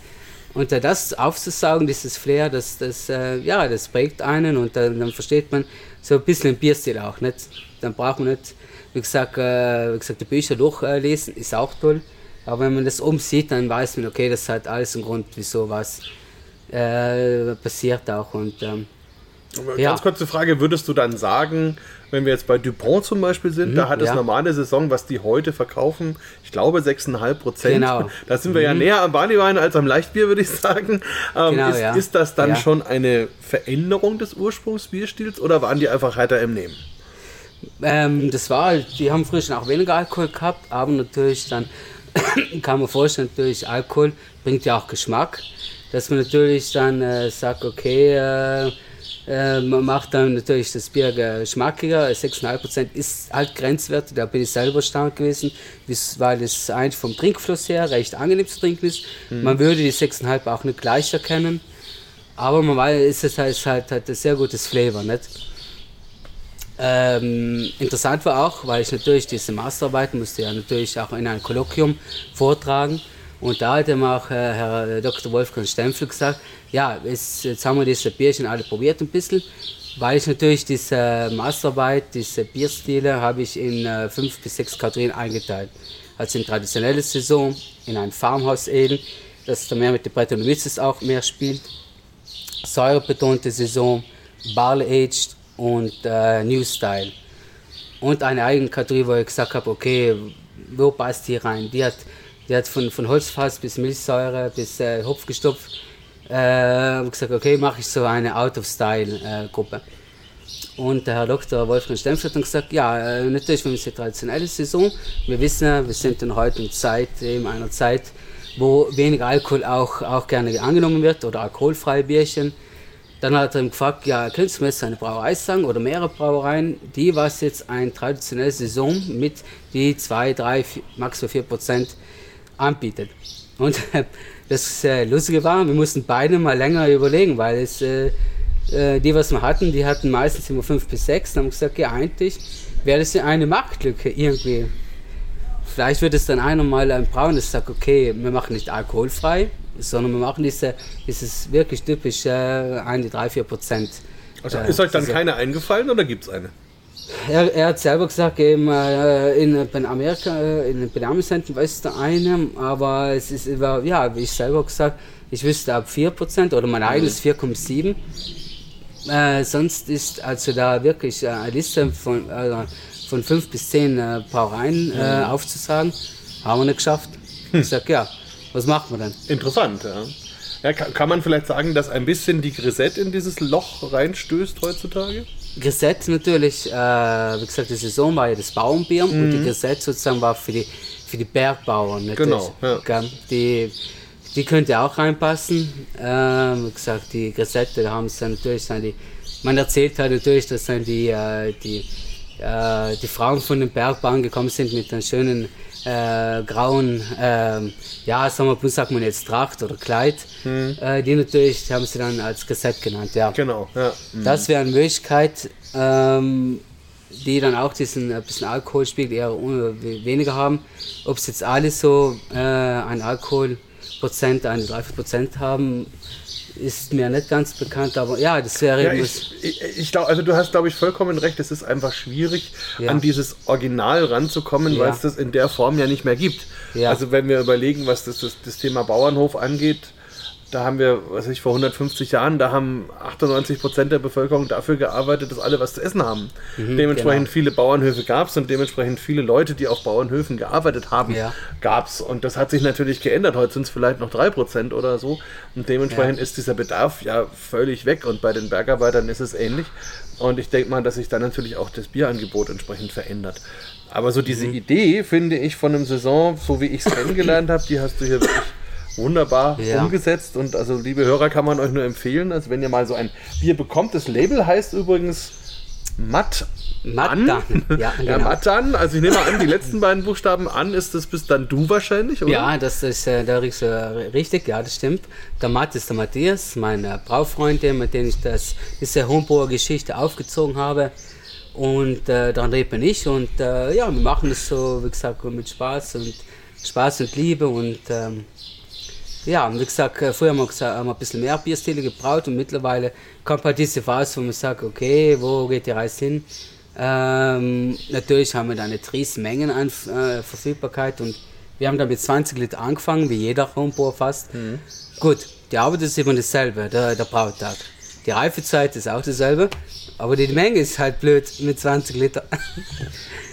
Speaker 3: Und das aufzusaugen, dieses Flair, das, das, äh, ja, das prägt einen und dann, dann, versteht man so ein bisschen den Bierstil auch. Nicht? Dann braucht man nicht, wie gesagt, äh, wie gesagt die Bücher durchlesen, ist auch toll. Aber wenn man das umsieht, dann weiß man, okay, das hat alles einen Grund, wieso was äh, passiert auch. Und ähm,
Speaker 2: Ganz
Speaker 3: Ja.
Speaker 2: kurze Frage, würdest du dann sagen, wenn wir jetzt bei Dupont zum Beispiel sind, da hat es
Speaker 3: Mhm, ja.
Speaker 2: normale Saison, was die heute verkaufen, ich glaube 6,5 Prozent.
Speaker 3: Genau.
Speaker 2: Da sind wir ja näher am Barleywein als am Leichtbier, würde ich sagen. Ähm,
Speaker 3: Genau,
Speaker 2: ist,
Speaker 3: ja.
Speaker 2: ist das dann
Speaker 3: Ja.
Speaker 2: schon eine Veränderung des Ursprungsbierstils oder waren die einfach heiter im Nehmen?
Speaker 3: Ähm, das war, die haben früher schon auch weniger Alkohol gehabt, aber natürlich dann kann man vorstellen, natürlich Alkohol bringt ja auch Geschmack, dass man natürlich dann äh, sagt, okay, äh, äh, man macht dann natürlich das Bier geschmackiger, 6,5% ist halt Grenzwert, da bin ich selber erstaunt gewesen, weil es eigentlich vom Trinkfluss her recht angenehm zu trinken ist. Man würde die 6,5 auch nicht gleich erkennen, aber man weiß, es ist halt, es halt, hat ein sehr gutes Flavor, nicht? Ähm, interessant war auch, weil ich natürlich diese Masterarbeit musste ja natürlich auch in einem Kolloquium vortragen. Und da hat ihm auch äh, Herr Dr. Wolfgang Stempfel gesagt, ja, es, jetzt haben wir diese Bierchen alle probiert ein bisschen, weil ich natürlich diese Masterarbeit, diese Bierstile habe ich in äh, fünf bis sechs Kategorien eingeteilt. Also in traditionelle Saison, in ein Farmhouse Ale, das da mehr mit den Brettanomyces auch mehr spielt, säurebetonte Saison, Barley Aged und äh, New Style. Und eine eigene Kategorie, wo ich gesagt habe, okay, wo passt die rein? Die hat, die hat von, von Holzfass bis Milchsäure bis äh, Hopfgestopf. Äh, hab ich gesagt, okay, mache ich so eine Out-of-Style-Gruppe. Und der Herr Dr. Wolfgang Stempf hat gesagt, ja, äh, natürlich, wir haben die traditionelle Saison. Wir wissen wir sind in heutigen Zeit, in einer Zeit, wo wenig Alkohol auch, auch gerne angenommen wird oder alkoholfreie Bierchen. Dann hat er ihm gefragt, ja, könntest du mir jetzt eine Brauerei sagen oder mehrere Brauereien, die was jetzt eine traditionelle Saison mit die 2, 3, maximal 4 Prozent anbietet. Und das äh, Lustige war, wir mussten beide mal länger überlegen, weil es, äh, äh, die, was wir hatten, die hatten meistens immer 5 bis 6. Dann haben wir gesagt, ja, eigentlich wäre das ja eine Marktlücke irgendwie. Vielleicht wird es dann einer mal ein Brauen, das sagt, okay, wir machen nicht alkoholfrei, sondern wir machen diese, dieses wirklich typisch äh, ein, die 3, 4 Prozent.
Speaker 2: Also
Speaker 3: äh,
Speaker 2: ist euch dann
Speaker 3: diese-
Speaker 2: keine eingefallen oder gibt es eine?
Speaker 3: Er, er hat selber gesagt, eben, äh, in bei Amerika, äh, in den Benamenscenten weiß der eine, aber es ist, war, ja, wie ich selber gesagt, ich wüsste ab 4% oder mein eigenes 4,7%. Äh, sonst ist also da wirklich äh, eine Liste von, äh, von 5 bis 10 äh, Brauereien äh, aufzusagen, haben wir nicht geschafft. Ich sag, ja, was machen wir dann?
Speaker 2: Interessant, ja. ja kann, kann man vielleicht sagen, dass ein bisschen die Grisette in dieses Loch reinstößt heutzutage?
Speaker 3: Grisette natürlich, äh, wie gesagt, die Saison war ja das Bauernbier und die Grisette sozusagen war für die, für die Bergbauern. Natürlich.
Speaker 2: Genau, ja.
Speaker 3: Die, die könnte auch reinpassen. Ähm, wie gesagt, die Grisette, da haben sie dann natürlich dann die, man erzählt halt natürlich, dass dann die, äh, die, äh, die Frauen von den Bergbauern gekommen sind mit einem schönen äh, grauen, ähm, ja, sagen wir, sagt man jetzt Tracht oder Kleid. Äh, die natürlich, die haben sie dann als Grisette genannt, ja.
Speaker 2: Genau, ja.
Speaker 3: Das wäre eine Möglichkeit, ähm, die dann auch diesen ein bisschen Alkoholspiegel eher weniger haben. Ob es jetzt alle so äh, ein Alkoholprozent, ein 30 Prozent haben, ist mir nicht ganz bekannt, aber ja, das wäre
Speaker 2: Ja, ich, ich, ich glaube, also du hast, glaube ich, vollkommen recht. Es ist einfach schwierig,
Speaker 3: Ja.
Speaker 2: an dieses Original ranzukommen,
Speaker 3: Ja.
Speaker 2: weil es das in der Form ja nicht mehr gibt. Also wenn wir überlegen, was das, das, das Thema Bauernhof angeht, da haben wir, was weiß ich, vor 150 Jahren, da haben 98 Prozent der Bevölkerung dafür gearbeitet, dass alle was zu essen haben. dementsprechend
Speaker 3: genau.
Speaker 2: viele Bauernhöfe gab es und dementsprechend viele Leute, die auf Bauernhöfen gearbeitet haben,
Speaker 3: Ja.
Speaker 2: gab es. Und das hat sich natürlich geändert. Heute sind es vielleicht noch 3 Prozent oder so. Und dementsprechend
Speaker 3: Ja.
Speaker 2: ist dieser Bedarf ja völlig weg. Und bei den Bergarbeitern ist es ähnlich. Und ich denke mal, dass sich dann natürlich auch das Bierangebot entsprechend verändert. Aber so
Speaker 3: Mhm.
Speaker 2: diese Idee, finde ich, von einem Saison, so wie ich es kennengelernt habe, die hast du hier wirklich wunderbar
Speaker 3: Ja.
Speaker 2: umgesetzt. Und also, liebe Hörer, kann man euch nur empfehlen, also wenn ihr mal so ein Bier bekommt, das Label heißt übrigens Matt
Speaker 3: Mattan.
Speaker 2: an.
Speaker 3: Ja,
Speaker 2: ja,
Speaker 3: genau.
Speaker 2: Mattan. Also ich nehme mal an, die letzten beiden Buchstaben an ist das bist dann du wahrscheinlich, oder?
Speaker 3: Ja, das ist äh, ist, äh, richtig, ja, das stimmt. Der Matt ist der Matthias, mein äh, Braufreund, mit dem ich das, diese Homburger Geschichte aufgezogen habe. Und äh, dann bin ich und äh, ja, wir machen das so, wie gesagt, mit Spaß und Spaß und Liebe und ähm, ja, wie gesagt, äh, früher haben wir, gesagt, haben wir ein bisschen mehr Bierstile gebraut und mittlerweile kommt halt diese Phase, wo man sagt, okay, wo geht die Reise hin? Ähm, natürlich haben wir da eine riesen Mengen an äh, Verfügbarkeit und Wir haben da mit 20 Liter angefangen, wie jeder Homebauer fast. Gut, die Arbeit ist immer dasselbe, der, der Brautag. Die Reifezeit ist auch dasselbe, aber die Menge ist halt blöd mit 20 Liter.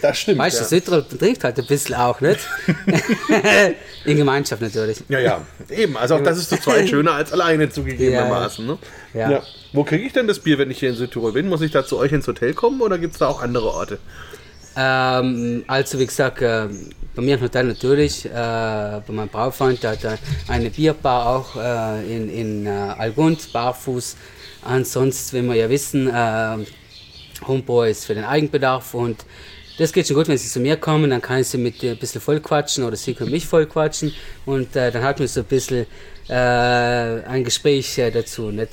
Speaker 2: Das stimmt.
Speaker 3: Weißt du,
Speaker 2: ja.
Speaker 3: Südtirol trinkt halt ein bisschen auch, nicht? In Gemeinschaft natürlich.
Speaker 2: Ja, ja, eben. Also auch das ist zu zweit schöner als alleine zugegebenermaßen. Ne?
Speaker 3: Ja.
Speaker 2: Ja. Wo kriege ich denn das Bier, wenn ich hier in Südtirol bin? Muss ich da zu euch ins Hotel kommen oder gibt es da auch andere Orte?
Speaker 3: Ähm, also wie gesagt, äh, bei mir im Hotel natürlich, äh, bei meinem Braufreund, der hat eine Bierbar auch äh, in, in äh, Algund, barfuß. Ansonsten, wenn wir ja wissen, äh, Homebräu ist für den Eigenbedarf und das geht schon gut, wenn sie zu mir kommen, dann kann ich sie mit ein bisschen voll quatschen oder sie können mich voll quatschen und äh, dann hat man so ein bisschen äh, ein Gespräch äh, dazu. Nicht?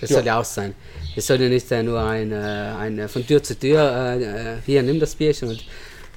Speaker 3: Das
Speaker 2: Ja.
Speaker 3: soll ja auch sein. Es soll ja nicht äh, nur ein, äh, ein äh, von Tür zu Tür, hier, nimm das Bierchen und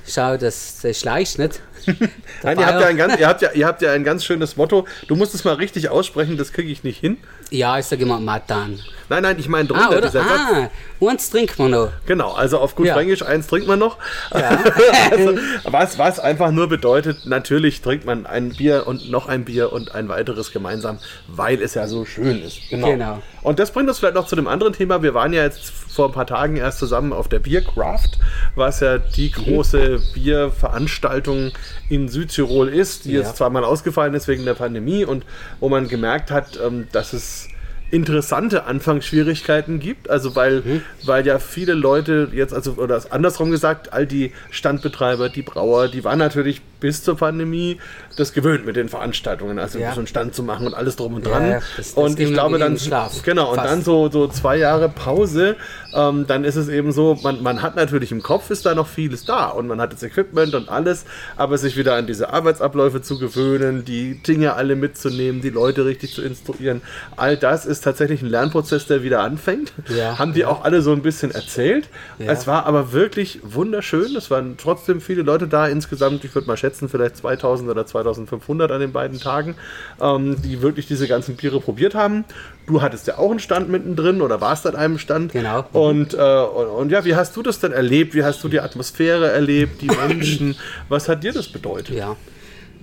Speaker 3: schau, dass du schleichst, nicht?
Speaker 2: Nein, ihr habt, ja ein ganz, ihr, habt ja, ihr habt ja ein ganz schönes Motto. Du musst es mal richtig aussprechen, das kriege ich nicht hin.
Speaker 3: Ja, ich sage immer Matan.
Speaker 2: Nein, nein, ich meine
Speaker 3: Ah,
Speaker 2: drunter
Speaker 3: oder?
Speaker 2: dieser Satz.
Speaker 3: Ah, uns trinkt man noch.
Speaker 2: Genau, also auf gut
Speaker 3: Ja.
Speaker 2: Fränkisch, eins trinkt man noch. also, was, was einfach nur bedeutet, natürlich trinkt man ein Bier und noch ein Bier und ein weiteres gemeinsam, weil es ja so schön ist.
Speaker 3: Genau.
Speaker 2: Und das bringt uns vielleicht noch zu dem anderen Thema. Wir waren ja jetzt vor ein paar Tagen erst zusammen auf der Biercraft, was ja die große Bierveranstaltung in Südtirol ist, die
Speaker 3: Ja.
Speaker 2: jetzt zweimal ausgefallen ist wegen der Pandemie und wo man gemerkt hat, ähm, dass es interessante Anfangsschwierigkeiten gibt, also weil, weil ja viele Leute jetzt, also oder andersrum gesagt, all die Standbetreiber, die Brauer, die waren natürlich bis zur Pandemie das gewöhnt mit den Veranstaltungen, also
Speaker 3: Ja.
Speaker 2: so einen Stand zu machen und alles drum und dran.
Speaker 3: ja, das- das
Speaker 2: und ich glaube dann,
Speaker 3: Schlaf.
Speaker 2: genau, und
Speaker 3: Fast.
Speaker 2: dann so, so zwei Jahre Pause, ähm, dann ist es eben so, man, man hat natürlich im Kopf ist da noch vieles da und man hat das Equipment und alles, aber sich wieder an diese Arbeitsabläufe zu gewöhnen, die Dinge alle mitzunehmen, die Leute richtig zu instruieren, all das ist tatsächlich ein Lernprozess, der wieder anfängt.
Speaker 3: Ja,
Speaker 2: Haben die auch alle so ein bisschen erzählt. Es war aber wirklich wunderschön. Es waren trotzdem viele Leute da. Insgesamt, ich würde mal schätzen, vielleicht 2000 oder 2500 an den beiden Tagen, ähm, die wirklich diese ganzen Biere probiert haben. Du hattest ja auch einen Stand mittendrin oder warst an einem Stand.
Speaker 3: Genau.
Speaker 2: Und, äh, und, und ja, wie hast du das denn erlebt? Wie hast du die Atmosphäre erlebt, die Menschen? Was hat dir das bedeutet?
Speaker 3: Ja.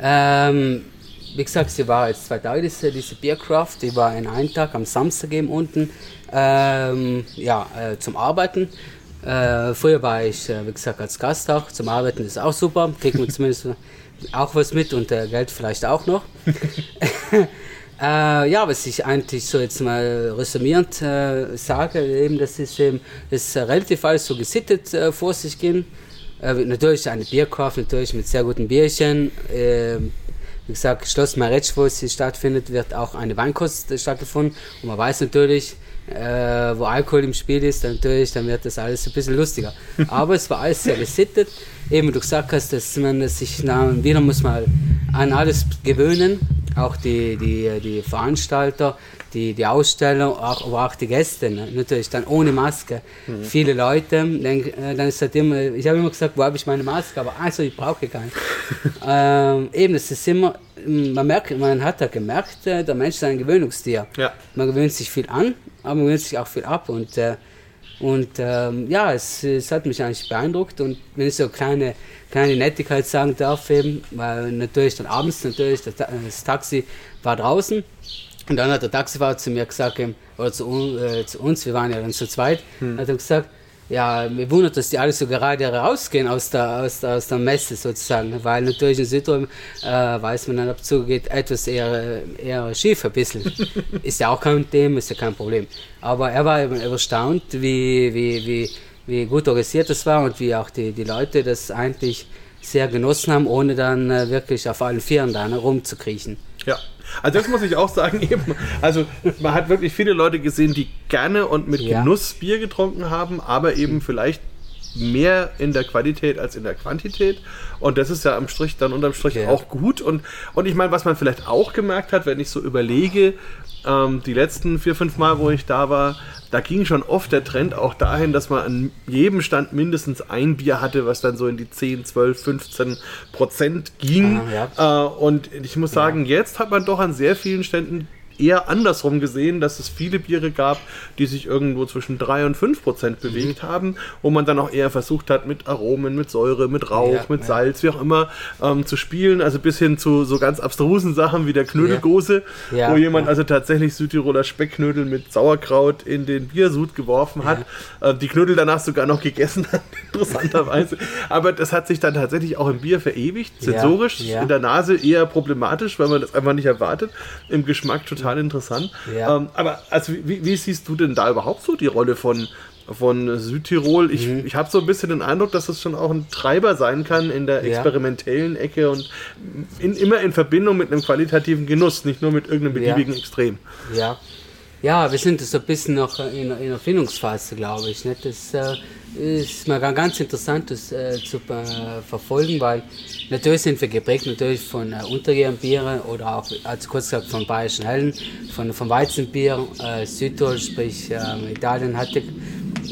Speaker 3: Ähm, wie gesagt, sie war jetzt zwei Tage, diese, diese Biercraft, die war in einem Tag am Samstag eben unten ähm, ja, äh, zum Arbeiten. Äh, früher war ich, äh, wie gesagt, als Gast auch. Zum Arbeiten ist auch super, kriegt man zumindest auch was mit und äh, Geld vielleicht auch noch. Äh, ja, was ich eigentlich so jetzt mal resümierend äh, sage, eben, das ist eben, das ist relativ alles so gesittet äh, vor sich gehen. Natürlich eine Bierkauf, natürlich mit sehr guten Bierchen. Äh, wie gesagt, Schloss Maretsch, wo sie stattfindet, wird auch eine Weinkost stattgefunden. Und man weiß natürlich, äh, wo Alkohol im Spiel ist, dann natürlich, dann wird das alles ein bisschen lustiger. Aber es war alles sehr gesittet. Eben, wie du gesagt hast, dass man sich na, wieder muss mal an alles gewöhnen. Auch die, die, die Veranstalter, die, die Aussteller, auch, aber auch die Gäste. Ne? Natürlich dann ohne Maske. Viele Leute, dann, äh, dann ist halt immer, ich habe immer gesagt, wo habe ich meine Maske? Aber also, ich brauche keine. ähm, eben, es ist immer, man merkt, man hat da gemerkt, äh, der Mensch ist ein Gewöhnungstier.
Speaker 2: Ja.
Speaker 3: Man gewöhnt sich viel an, aber man gewöhnt sich auch viel ab. Und, äh, und ähm, ja, es, es hat mich eigentlich beeindruckt. Und wenn ich so kleine, kleine Nettigkeit sagen darf, eben, weil natürlich dann abends natürlich das, das Taxi war draußen. Und dann hat der Taxifahrer zu mir gesagt, oder zu, äh, zu uns, wir waren ja dann zu zweit, hat er gesagt, ja, mir wundert, dass die alle so gerade rausgehen aus der, aus aus der Messe sozusagen, weil natürlich in Südtirol äh, weiß man dann, ob zugeht, etwas eher, eher schief ein bisschen. ist ja auch kein Thema, ist ja kein Problem. Aber er war eben erstaunt, wie, wie, wie, wie gut organisiert das war und wie auch die, die Leute das eigentlich sehr genossen haben, ohne dann äh, wirklich auf allen Vieren da ne, rumzukriechen.
Speaker 2: Ja. Also das muss ich auch sagen, eben. Also man hat wirklich viele Leute gesehen, die gerne und mit
Speaker 3: Ja.
Speaker 2: Genuss Bier getrunken haben, aber eben vielleicht mehr in der Qualität als in der Quantität. Und das ist ja am Strich dann unterm Strich
Speaker 3: Ja.
Speaker 2: auch gut. Und, und ich meine, was man vielleicht auch gemerkt hat, wenn ich so überlege, ähm, die letzten vier, fünf Mal, wo ich da war, da ging schon oft der Trend auch dahin, dass man an jedem Stand mindestens ein Bier hatte, was dann so in die 10, 12, 15 Prozent ging.
Speaker 3: Ah,
Speaker 2: Äh, und ich muss sagen, jetzt hat man doch an sehr vielen Ständen eher andersrum gesehen, dass es viele Biere gab, die sich irgendwo zwischen 3 und 5 Prozent bewegt haben, wo man dann auch eher versucht hat, mit Aromen, mit Säure, mit Rauch,
Speaker 3: Ja,
Speaker 2: mit
Speaker 3: ja.
Speaker 2: Salz, wie auch immer, ähm, zu spielen. Also bis hin zu so ganz abstrusen Sachen wie der Knödelgose,
Speaker 3: Ja,
Speaker 2: wo jemand also tatsächlich Südtiroler Speckknödel mit Sauerkraut in den Biersud geworfen hat. Äh, die Knödel danach sogar noch gegessen hat, interessanterweise. Aber das hat sich dann tatsächlich auch im Bier verewigt. Sensorisch in der Nase eher problematisch, weil man das einfach nicht erwartet. Im Geschmack total interessant.
Speaker 3: Ja.
Speaker 2: Ähm, aber also wie, wie siehst du denn da überhaupt so die Rolle von, von Südtirol? Ich,
Speaker 3: Mhm.
Speaker 2: ich habe so ein bisschen den Eindruck, dass es schon auch ein Treiber sein kann in der
Speaker 3: Ja.
Speaker 2: experimentellen Ecke und in, immer in Verbindung mit einem qualitativen Genuss, nicht nur mit irgendeinem
Speaker 3: Ja.
Speaker 2: beliebigen Extrem.
Speaker 3: Ja. Ja, wir sind so ein bisschen noch in, in der Findungsphase, glaube ich. Nicht? Das äh, ist mal ga- ganz interessant, das äh, zu äh, verfolgen, weil natürlich sind wir geprägt natürlich von äh, Untergärenbieren oder auch, also kurz gesagt, von bayerischen Hellen, von, von Weizenbier. Äh, Südtirol, sprich äh, Italien, hatte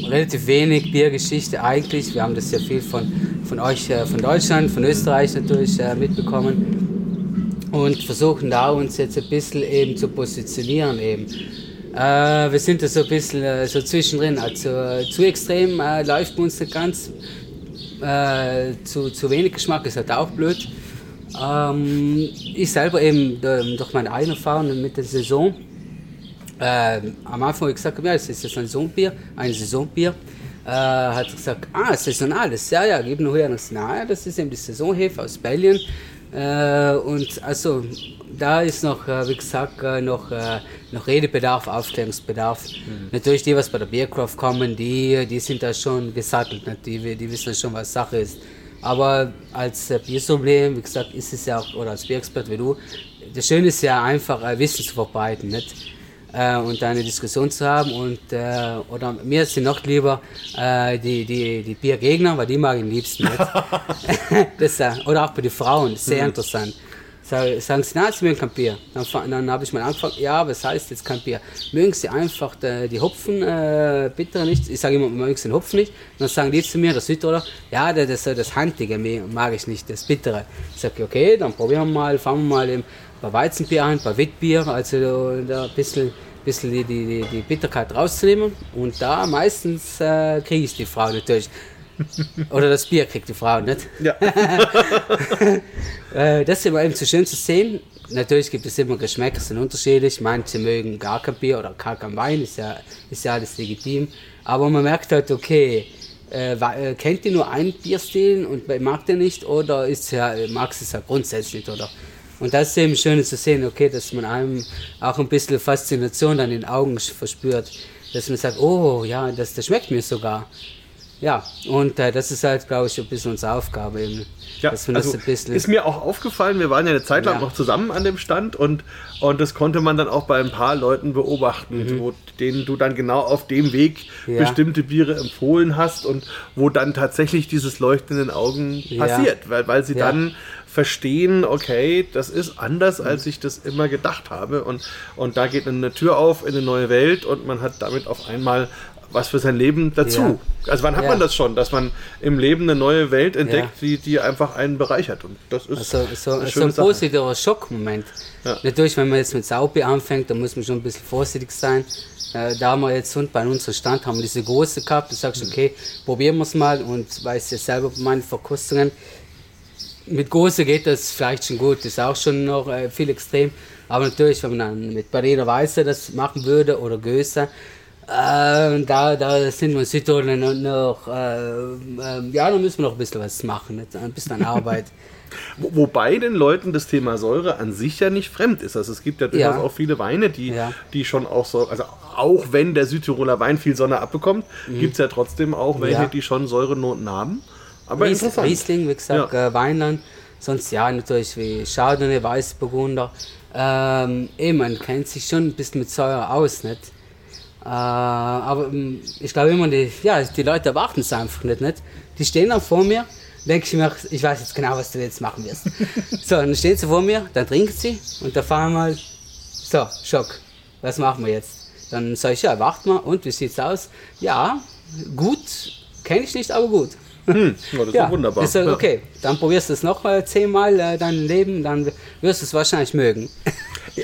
Speaker 3: relativ wenig Biergeschichte eigentlich. Wir haben das sehr viel von, von euch, äh, von Deutschland, von Österreich natürlich äh, mitbekommen und versuchen da uns jetzt ein bisschen eben zu positionieren eben. Äh, wir sind da so ein bisschen äh, so zwischendrin, also äh, zu extrem äh, läuft bei uns nicht ganz, äh, zu, zu wenig Geschmack ist halt auch blöd. Ähm, ich selber eben durch meine eigene Erfahrung mit der Saison, äh, am Anfang habe ich gesagt, ja, es ist ein Saisonbier, ein Saisonbier. Hat gesagt, ah, saisonales, ja, ja, gib nur her. Und das ist eben die Saisonhefe aus Belgien. Und also, da ist noch, äh, wie gesagt, äh, noch, äh, noch Redebedarf, Aufklärungsbedarf. Natürlich die, was bei der Biercraft kommen, die, die sind da schon gesattelt, die, die wissen schon, was Sache ist. Aber als Biersommelier, wie gesagt, ist es ja auch, oder als Bierexpert wie du, das Schöne ist ja einfach, Wissen zu verbreiten, nicht? Und eine Diskussion zu haben. Und, oder mir sind noch lieber die, die, die Biergegner, weil die mag ich am liebsten das, oder auch bei den Frauen, sehr interessant. Sag- Sagen sie, na, sie mögen kein Bier. Dann, dann habe ich mal angefangen, ja, was heißt jetzt kein Bier? Mögen sie einfach die, die Hopfen, äh, bittere nicht? Ich sage immer, mögen sie den Hopfen nicht? Und dann sagen die zu mir, der Südtiroler, ja, das, das, das Handige mag ich nicht, das Bittere. Ich sage, okay, dann probieren wir mal, fangen wir mal im, bei Weizenbier an, bei Witbier, also da ein bisschen, bisschen die, die, die, die Bitterkeit rauszunehmen. Und da meistens äh, kriege ich die Frau natürlich. Oder das Bier kriegt die Frau nicht.
Speaker 2: Ja.
Speaker 3: Äh, das ist aber eben so schön zu sehen. Natürlich gibt es immer Geschmäcker, sind unterschiedlich. Manche mögen gar kein Bier oder gar kein Wein, ist ja, ist ja alles legitim. Aber man merkt halt, okay, äh, äh, kennt ihr nur einen Bierstil und mag der nicht oder ist ja, mag es ja grundsätzlich nicht, oder? Und das ist eben schön zu sehen, okay, dass man einem auch ein bisschen Faszination dann in den Augen verspürt. Dass man sagt, oh ja, das, das schmeckt mir sogar. Ja, und äh, das ist halt, glaube ich, ein bisschen unsere Aufgabe eben.
Speaker 2: Ja,
Speaker 3: dass man
Speaker 2: also
Speaker 3: das ein bisschen.
Speaker 2: ist mir auch aufgefallen, wir waren ja eine Zeit lang
Speaker 3: Ja.
Speaker 2: noch zusammen an dem Stand und, und das konnte man dann auch bei ein paar Leuten beobachten, wo, denen du dann genau auf dem Weg
Speaker 3: Mhm. Ja.
Speaker 2: bestimmte Biere empfohlen hast und wo dann tatsächlich dieses Leuchten in den Augen
Speaker 3: Ja.
Speaker 2: passiert, weil, weil sie
Speaker 3: Ja.
Speaker 2: dann verstehen, okay, das ist anders, als ich das immer gedacht habe und, und da geht eine Tür auf in eine neue Welt und man hat damit auf einmal was für sein Leben dazu. Also wann hat
Speaker 3: Ja.
Speaker 2: man das schon, dass man im Leben eine neue Welt entdeckt,
Speaker 3: Ja.
Speaker 2: die, die einfach einen bereichert. Und das ist
Speaker 3: Also, so,
Speaker 2: eine
Speaker 3: so ein positiver Schockmoment.
Speaker 2: Ja.
Speaker 3: Natürlich, wenn man jetzt mit Saubier anfängt, dann muss man schon ein bisschen vorsichtig sein. Äh, da haben wir jetzt und bei unserem Stand haben wir diese große gehabt. Du sagst, okay, probieren wir es mal und weiß ja selber bei meinen Verkostungen. Mit große geht das vielleicht schon gut, das ist auch schon noch äh, viel extrem. Aber natürlich, wenn man dann mit Berliner Weiße das machen würde oder Göse, äh, da, da sind wir in Südtirol noch, äh, ja, da müssen wir noch ein bisschen was machen, ein bisschen an Arbeit.
Speaker 2: Wo- Wobei den Leuten das Thema Säure an sich ja nicht fremd ist. Also es gibt ja durchaus
Speaker 3: Ja.
Speaker 2: auch viele Weine, die,
Speaker 3: Ja.
Speaker 2: die schon auch so, also auch wenn der Südtiroler Wein viel Sonne abbekommt, gibt es ja trotzdem auch welche,
Speaker 3: Mhm. Ja.
Speaker 2: die schon Säurenoten haben. Aber
Speaker 3: Ries,
Speaker 2: interessant.
Speaker 3: Riesling, wie gesagt, äh, Weinland. Sonst ja, natürlich wie Chardonnay, Weißburgunder. Ähm, eh, man kennt sich schon ein bisschen mit Säure aus, nicht? Äh, aber ähm, ich glaube immer, die, ja, die Leute erwarten es einfach nicht, nicht. Die stehen dann vor mir, denke ich mir, ich weiß jetzt genau, was du jetzt machen wirst. so, dann stehen sie vor mir, dann trinken sie und da fahren wir mal, so, Schock, was machen wir jetzt? Dann sage ich, ja, wart mal, und wie sieht's aus? Ja, gut, kenne ich nicht, aber gut.
Speaker 2: Hm, ja, das ist doch wunderbar. Ja.
Speaker 3: okay, dann probierst du es noch äh, zehnmal äh, dein Leben, dann wirst du es wahrscheinlich mögen.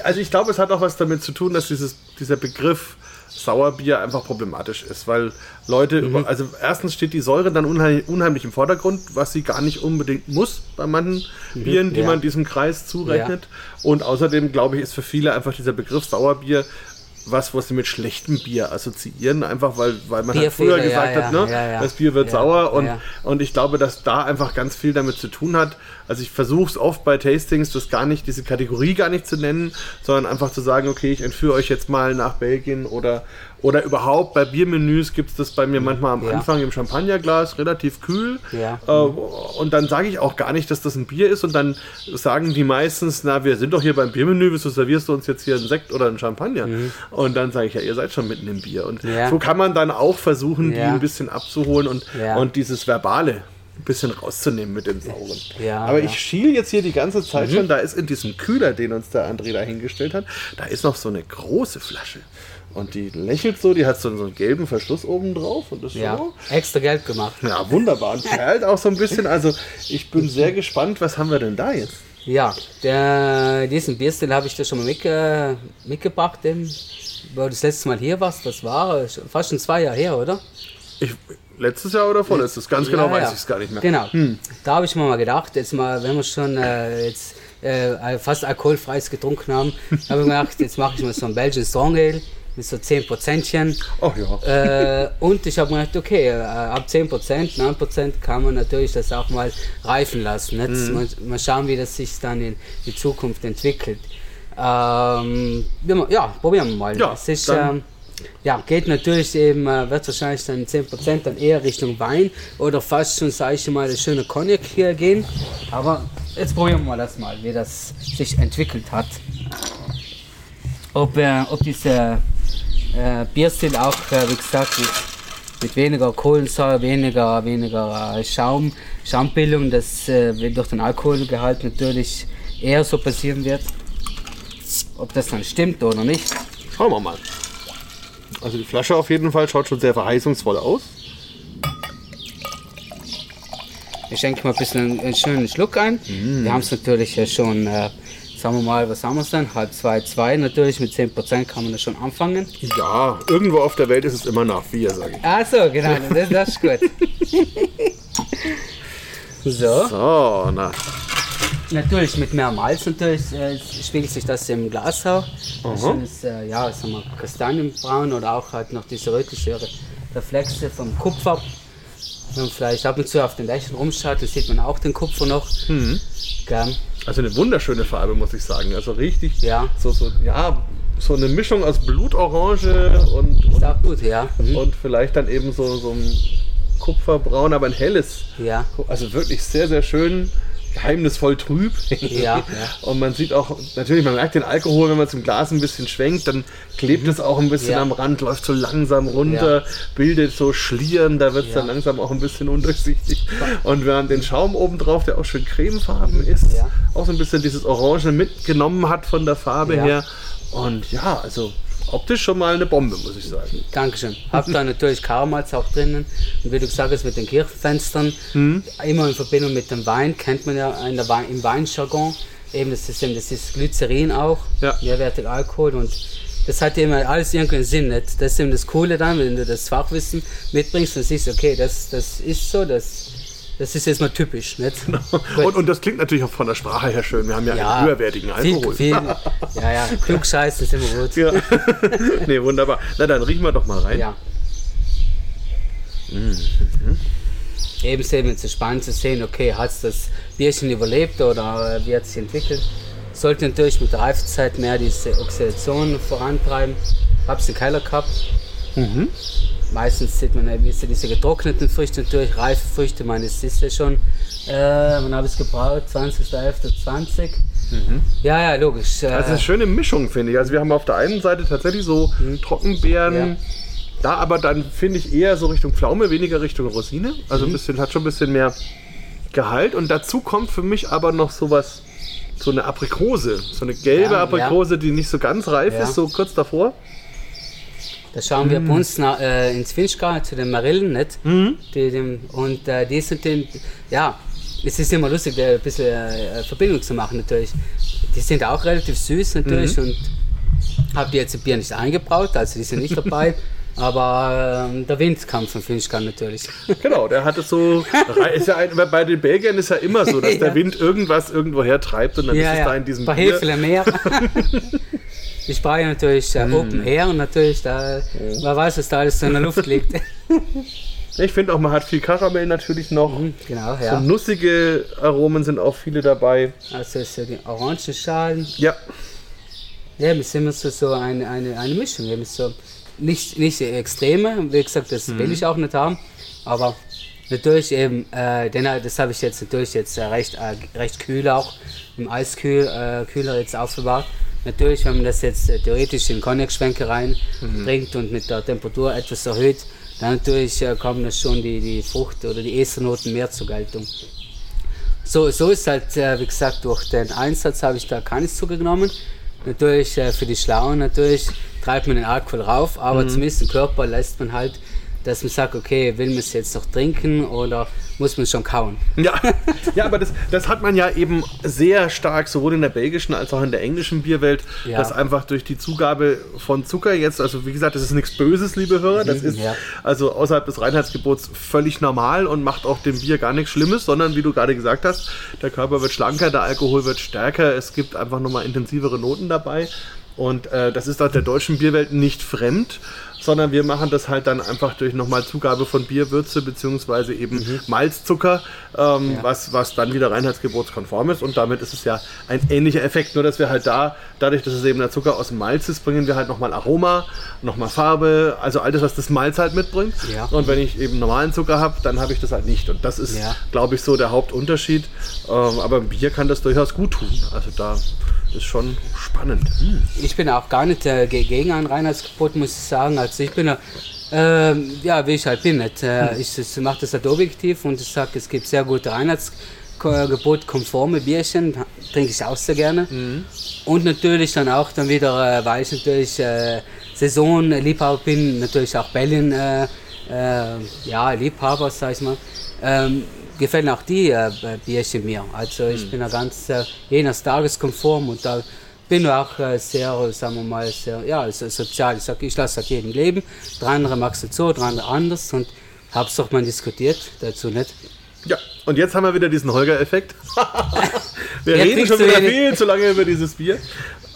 Speaker 2: Also ich glaube, es hat auch was damit zu tun, dass dieses, dieser Begriff Sauerbier einfach problematisch ist, weil Leute,
Speaker 3: Mhm.
Speaker 2: also erstens steht die Säure dann unheimlich, unheimlich im Vordergrund, was sie gar nicht unbedingt muss bei manchen Bieren, die
Speaker 3: Mhm. Ja.
Speaker 2: man diesem Kreis zurechnet. Und außerdem, glaube ich, ist für viele einfach dieser Begriff Sauerbier was, was sie mit schlechtem Bier assoziieren, einfach weil, weil man halt früher gesagt
Speaker 3: ja,
Speaker 2: hat, ne,
Speaker 3: ja, ja.
Speaker 2: das Bier wird sauer und, und ich glaube, dass da einfach ganz viel damit zu tun hat. Also ich versuche es oft bei Tastings, das gar nicht, diese Kategorie gar nicht zu nennen, sondern einfach zu sagen, okay, ich entführe euch jetzt mal nach Belgien oder, oder überhaupt bei Biermenüs gibt es das bei mir manchmal am
Speaker 3: Ja.
Speaker 2: Anfang im Champagnerglas, relativ kühl.
Speaker 3: Ja.
Speaker 2: Äh, und dann sage ich auch gar nicht, dass das ein Bier ist und dann sagen die meistens, na, wir sind doch hier beim Biermenü, wieso servierst du uns jetzt hier einen Sekt oder einen Champagner? Und dann sage ich, ja, ihr seid schon mitten im Bier. Und
Speaker 3: Mhm. Ja.
Speaker 2: so kann man dann auch versuchen, die ein bisschen abzuholen und, und dieses Verbale ein bisschen rauszunehmen mit dem Sauren.
Speaker 3: Ja,
Speaker 2: Aber
Speaker 3: ja. Mhm.
Speaker 2: ich schiel jetzt hier die ganze Zeit schon, da ist in diesem Kühler, den uns der André da hingestellt hat, da ist noch so eine große Flasche. Und die lächelt so, die hat so, einen gelben Verschluss oben drauf und das
Speaker 3: Ja,
Speaker 2: so.
Speaker 3: extra Geld gemacht.
Speaker 2: Ja, wunderbar. Und perlt auch so ein bisschen. Also ich bin sehr gespannt, was haben wir denn da jetzt?
Speaker 3: Ja, der, diesen Bierstil habe ich dir schon mal mitge, mitgebracht, dem, wo du das letzte Mal hier warst. Das war fast schon zwei Jahre her, oder?
Speaker 2: Ich, letztes Jahr oder vorletztes? Ganz genau
Speaker 3: Ja,
Speaker 2: weiß
Speaker 3: ja.
Speaker 2: ich es gar nicht mehr.
Speaker 3: Genau. Da habe ich mir mal gedacht, jetzt mal, wenn wir schon äh, jetzt äh, fast alkoholfreies getrunken haben, habe ich mir gedacht, jetzt mache ich mal so ein Belgian Strong Ale mit so 10 Prozentchen.
Speaker 2: Ach ja.
Speaker 3: Äh, und ich habe mir gedacht, okay, äh, ab 10%, 9% kann man natürlich das auch mal reifen lassen. Nicht?
Speaker 2: Mhm.
Speaker 3: Mal, schauen, wie das sich dann in die Zukunft entwickelt. Ähm, ja, probieren wir mal.
Speaker 2: Ja,
Speaker 3: es ist, ähm, ja, geht natürlich eben, äh, wird wahrscheinlich dann 10% dann eher Richtung Wein oder fast schon, sage ich mal, das schöne Cognac hier gehen. Aber jetzt probieren wir mal das mal, wie das sich entwickelt hat. Ob, äh, ob dieser äh, Bierstil auch, äh, wie gesagt, mit, weniger Kohlensäure, weniger, weniger äh, Schaum, Schaumbildung, das äh, durch den Alkoholgehalt natürlich eher so passieren wird. Ob das dann stimmt oder nicht.
Speaker 2: Schauen wir mal. Also die Flasche auf jeden Fall schaut schon sehr verheißungsvoll aus.
Speaker 3: Ich schenke mal ein bisschen einen schönen Schluck ein. Wir haben es natürlich schon, äh, sagen wir mal, was haben wir es denn? Halb zwei, zwei natürlich. Mit 10% kann man das schon anfangen.
Speaker 2: Ja, irgendwo auf der Welt ist es immer nach vier, sage ich.
Speaker 3: Ach so, genau, das, das ist gut. so.
Speaker 2: So, na.
Speaker 3: Natürlich mit mehr Malz natürlich äh, spiegelt sich das im Glas auf. Ein schönes, äh, ja, sagen wir, Kastanienbraun oder auch halt noch diese rötliche Re- Reflexe vom Kupfer. Wenn man vielleicht ab und zu auf den Dächern rumschaut, dann sieht man auch den Kupfer noch. Gell?
Speaker 2: Also eine wunderschöne Farbe, muss ich sagen. Also richtig,
Speaker 3: Ja.
Speaker 2: so, so, ja, so eine Mischung aus Blutorange und,
Speaker 3: auch gut, ja. Mhm.
Speaker 2: und vielleicht dann eben so, so ein Kupferbraun, aber ein helles.
Speaker 3: Ja.
Speaker 2: Also wirklich sehr, sehr schön, geheimnisvoll trüb.
Speaker 3: Ja, ja.
Speaker 2: Und man sieht auch, natürlich, man merkt den Alkohol, wenn man zum Glas ein bisschen schwenkt, dann klebt es auch ein bisschen
Speaker 3: Ja.
Speaker 2: am Rand, läuft so langsam runter, bildet so Schlieren, da wird es
Speaker 3: Ja.
Speaker 2: dann langsam auch ein bisschen undurchsichtig. Und wir haben den Schaum oben drauf, der auch schön cremefarben ist,
Speaker 3: Ja.
Speaker 2: auch so ein bisschen dieses Orange mitgenommen hat von der Farbe
Speaker 3: Ja.
Speaker 2: her. Und ja, also optisch schon mal eine Bombe, muss ich sagen.
Speaker 3: Dankeschön. Hab da natürlich Karamalz auch drinnen. Und wie du gesagt hast, mit den Kirchenfenstern, immer in Verbindung mit dem Wein, kennt man ja Wein, im Weinjargon. Eben, das ist, eben, das ist Glycerin auch,
Speaker 2: Ja.
Speaker 3: mehrwertiger Alkohol. Und das hat immer alles irgendeinen Sinn. Nicht? Das ist eben das Coole dann, wenn du das Fachwissen mitbringst und siehst, okay, das, das ist so, das, das ist jetzt mal typisch. Nicht?
Speaker 2: Und, und das klingt natürlich auch von der Sprache her schön. Wir haben ja, einen höherwertigen Alkohol.
Speaker 3: Viel, viel, ja, ja, klugscheißen ist immer gut.
Speaker 2: Ja. nee, wunderbar. Na, dann riechen wir doch mal rein.
Speaker 3: Ja. Eben ist eben jetzt spannend zu sehen, okay, hat es das Bierchen überlebt oder wie hat es sich entwickelt. Sollte natürlich mit der Reifezeit mehr diese Oxidation vorantreiben. Hab's den Keller gehabt. Meistens sieht man ja, wie so diese getrockneten Früchte, natürlich reife Früchte. Ich meine, es ist ja schon, äh, wann habe ich es gebraut? 20.11.20. Ja, ja, logisch. Äh,
Speaker 2: Also eine schöne Mischung, finde ich. Also wir haben auf der einen Seite tatsächlich so Trockenbeeren,
Speaker 3: Mhm. Ja.
Speaker 2: da aber dann finde ich eher so Richtung Pflaume, weniger Richtung Rosine.
Speaker 3: Mhm.
Speaker 2: Also ein bisschen, hat schon ein bisschen mehr Gehalt. Und dazu kommt für mich aber noch sowas, so eine Aprikose. So eine gelbe
Speaker 3: Ja,
Speaker 2: Aprikose, die nicht so ganz reif
Speaker 3: Ja.
Speaker 2: ist, so kurz davor.
Speaker 3: Da schauen wir bei uns nach, äh, ins Finchgau zu den Marillen, nicht? Die, dem, und äh, die sind den, ja, es ist immer lustig, ein bisschen äh, Verbindung zu machen natürlich. die sind auch relativ süß natürlich und habe die jetzt im Bier nicht eingebraut, also die sind nicht dabei. Aber ähm, der Wind kam von Finchkan natürlich.
Speaker 2: Genau, der hat es so. Ist ja ein, bei den Belgiern ist ja immer so, dass
Speaker 3: Ja.
Speaker 2: der Wind irgendwas irgendwo hertreibt und dann ist es da in diesem Bier.
Speaker 3: Hefele mehr. Ich brauche natürlich äh,
Speaker 2: Mm.
Speaker 3: Open Air und natürlich, da, wer weiß, was da alles so in der Luft liegt.
Speaker 2: Ich finde auch, man hat viel Karamell natürlich noch.
Speaker 3: genau,
Speaker 2: So
Speaker 3: ja.
Speaker 2: nussige Aromen sind auch viele dabei.
Speaker 3: Also so die Orangenschalen.
Speaker 2: Ja,
Speaker 3: Ja, wir sind immer so, so eine, eine, eine Mischung. Wir so nicht, nicht extreme, wie gesagt, das
Speaker 2: Mhm.
Speaker 3: will ich auch nicht haben. Aber natürlich eben, äh, denn das habe ich jetzt natürlich jetzt äh, recht, äh, recht kühl auch im Eiskühler äh, Kühler jetzt aufbewahrt. Natürlich, wenn man das jetzt äh, theoretisch in Cognac-Schwenke rein
Speaker 2: Mhm.
Speaker 3: und mit der Temperatur etwas erhöht, dann natürlich äh, kommen das schon die, die Frucht- oder die Esternoten mehr zur Geltung. So, so ist halt, äh, wie gesagt, durch den Einsatz habe ich da keines zugenommen. Natürlich äh, für die Schlauen, natürlich treibt man den Alkohol rauf, aber
Speaker 2: Mhm.
Speaker 3: zumindest im Körper lässt man halt, dass man sagt, okay, will man es jetzt noch trinken oder muss man es schon kauen?
Speaker 2: Ja, ja aber das, das hat man ja eben sehr stark, sowohl in der belgischen als auch in der englischen Bierwelt,
Speaker 3: Ja.
Speaker 2: dass einfach durch die Zugabe von Zucker jetzt, also wie gesagt, das ist nichts Böses, liebe Hörer, das ist
Speaker 3: ja.
Speaker 2: also außerhalb des Reinheitsgebots völlig normal und macht auch dem Bier gar nichts Schlimmes, sondern wie du gerade gesagt hast, der Körper wird schlanker, der Alkohol wird stärker, es gibt einfach nochmal intensivere Noten dabei und äh, das ist auch der deutschen Bierwelt nicht fremd sondern wir machen das halt dann einfach durch nochmal Zugabe von Bierwürze beziehungsweise eben Malzzucker, ähm,
Speaker 3: Ja.
Speaker 2: was, was dann wieder reinheitsgebotskonform ist und damit ist es ja ein ähnlicher Effekt, nur dass wir halt da, dadurch, dass es eben der Zucker aus dem Malz ist, bringen wir halt nochmal Aroma, nochmal Farbe, also alles, was das Malz halt mitbringt.
Speaker 3: Ja.
Speaker 2: Und wenn ich eben normalen Zucker habe, dann habe ich das halt nicht und das ist,
Speaker 3: Ja.
Speaker 2: glaube ich, so der Hauptunterschied. Ähm, aber ein Bier kann das durchaus gut tun, also da ist schon spannend. Hm.
Speaker 3: Ich bin auch gar nicht äh, ge- gegen ein Reinheitsgebot, muss ich sagen. Also ich bin ja, ähm, ja wie ich halt bin. Nicht? Äh, ich ich mache das halt objektiv und ich sage, es gibt sehr gute Reinheitsgebot-konforme Bierchen, trinke ich auch sehr gerne. Und natürlich dann auch dann wieder, äh, weil ich natürlich äh, Saisonliebhaber bin, natürlich auch Berlin, äh, äh, ja, Liebhaber, sag ich mal. Ähm, gefallen auch die äh, Bierchen mir. Also ich bin da ganz äh, je nach Tageskonform und da bin ich auch äh, sehr, sagen wir mal, sehr, ja, also sozial. Ich sag, ich lasse halt jeden leben. Der andere mag es so, der andere anders und hab's doch mal diskutiert dazu nicht.
Speaker 2: Ja, und jetzt haben wir wieder diesen Holger-Effekt. wir
Speaker 3: Ja,
Speaker 2: reden schon
Speaker 3: du
Speaker 2: wieder
Speaker 3: wieder-
Speaker 2: viel zu lange über dieses Bier.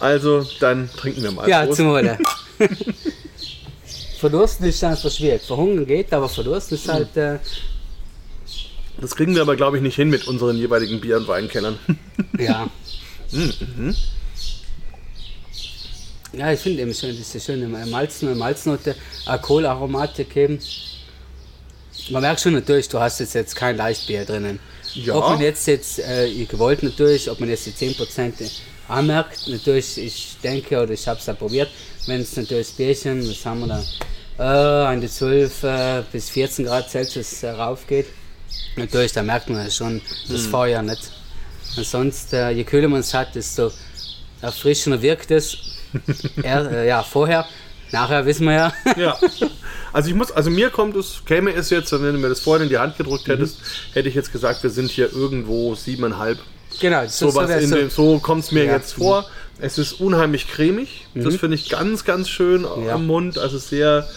Speaker 2: Also, dann trinken wir mal.
Speaker 3: Ja,
Speaker 2: Prost.
Speaker 3: zum Wohle. Verdursten ist einfach schwierig. Verhungern geht, aber verdursten ist halt. Äh,
Speaker 2: Das kriegen wir aber, glaube ich, nicht hin mit unseren jeweiligen Bier- und Weinkellern.
Speaker 3: ja. Ja, ich finde eben schön, diese schöne Malzen, Malznote, Alkoholaromatik eben. Man merkt schon natürlich, du hast jetzt, jetzt kein Leichtbier drinnen.
Speaker 2: Ja.
Speaker 3: Ob man jetzt, jetzt äh, gewollt natürlich, ob man jetzt die 10% anmerkt, natürlich, ich denke, oder ich habe es ja probiert, wenn es natürlich das Bierchen, was haben wir da, äh, an die 12 äh, bis 14 Grad Celsius äh, raufgeht, natürlich, da merkt man ja schon das Feuer nicht. Ansonsten, äh, je kühler man es hat, desto erfrischender wirkt es. er, äh, ja, vorher, nachher wissen wir ja.
Speaker 2: ja. Also ich muss, also mir kommt es, käme es jetzt, wenn du mir das vorhin in die Hand gedrückt hättest, hätte ich jetzt gesagt, wir sind hier irgendwo siebeneinhalb.
Speaker 3: genau, so,
Speaker 2: So,
Speaker 3: wär's
Speaker 2: in
Speaker 3: so.
Speaker 2: dem, so kommt es mir
Speaker 3: Ja.
Speaker 2: jetzt vor. Es ist unheimlich cremig. Das finde ich ganz, ganz schön
Speaker 3: Ja.
Speaker 2: am Mund. Also sehr,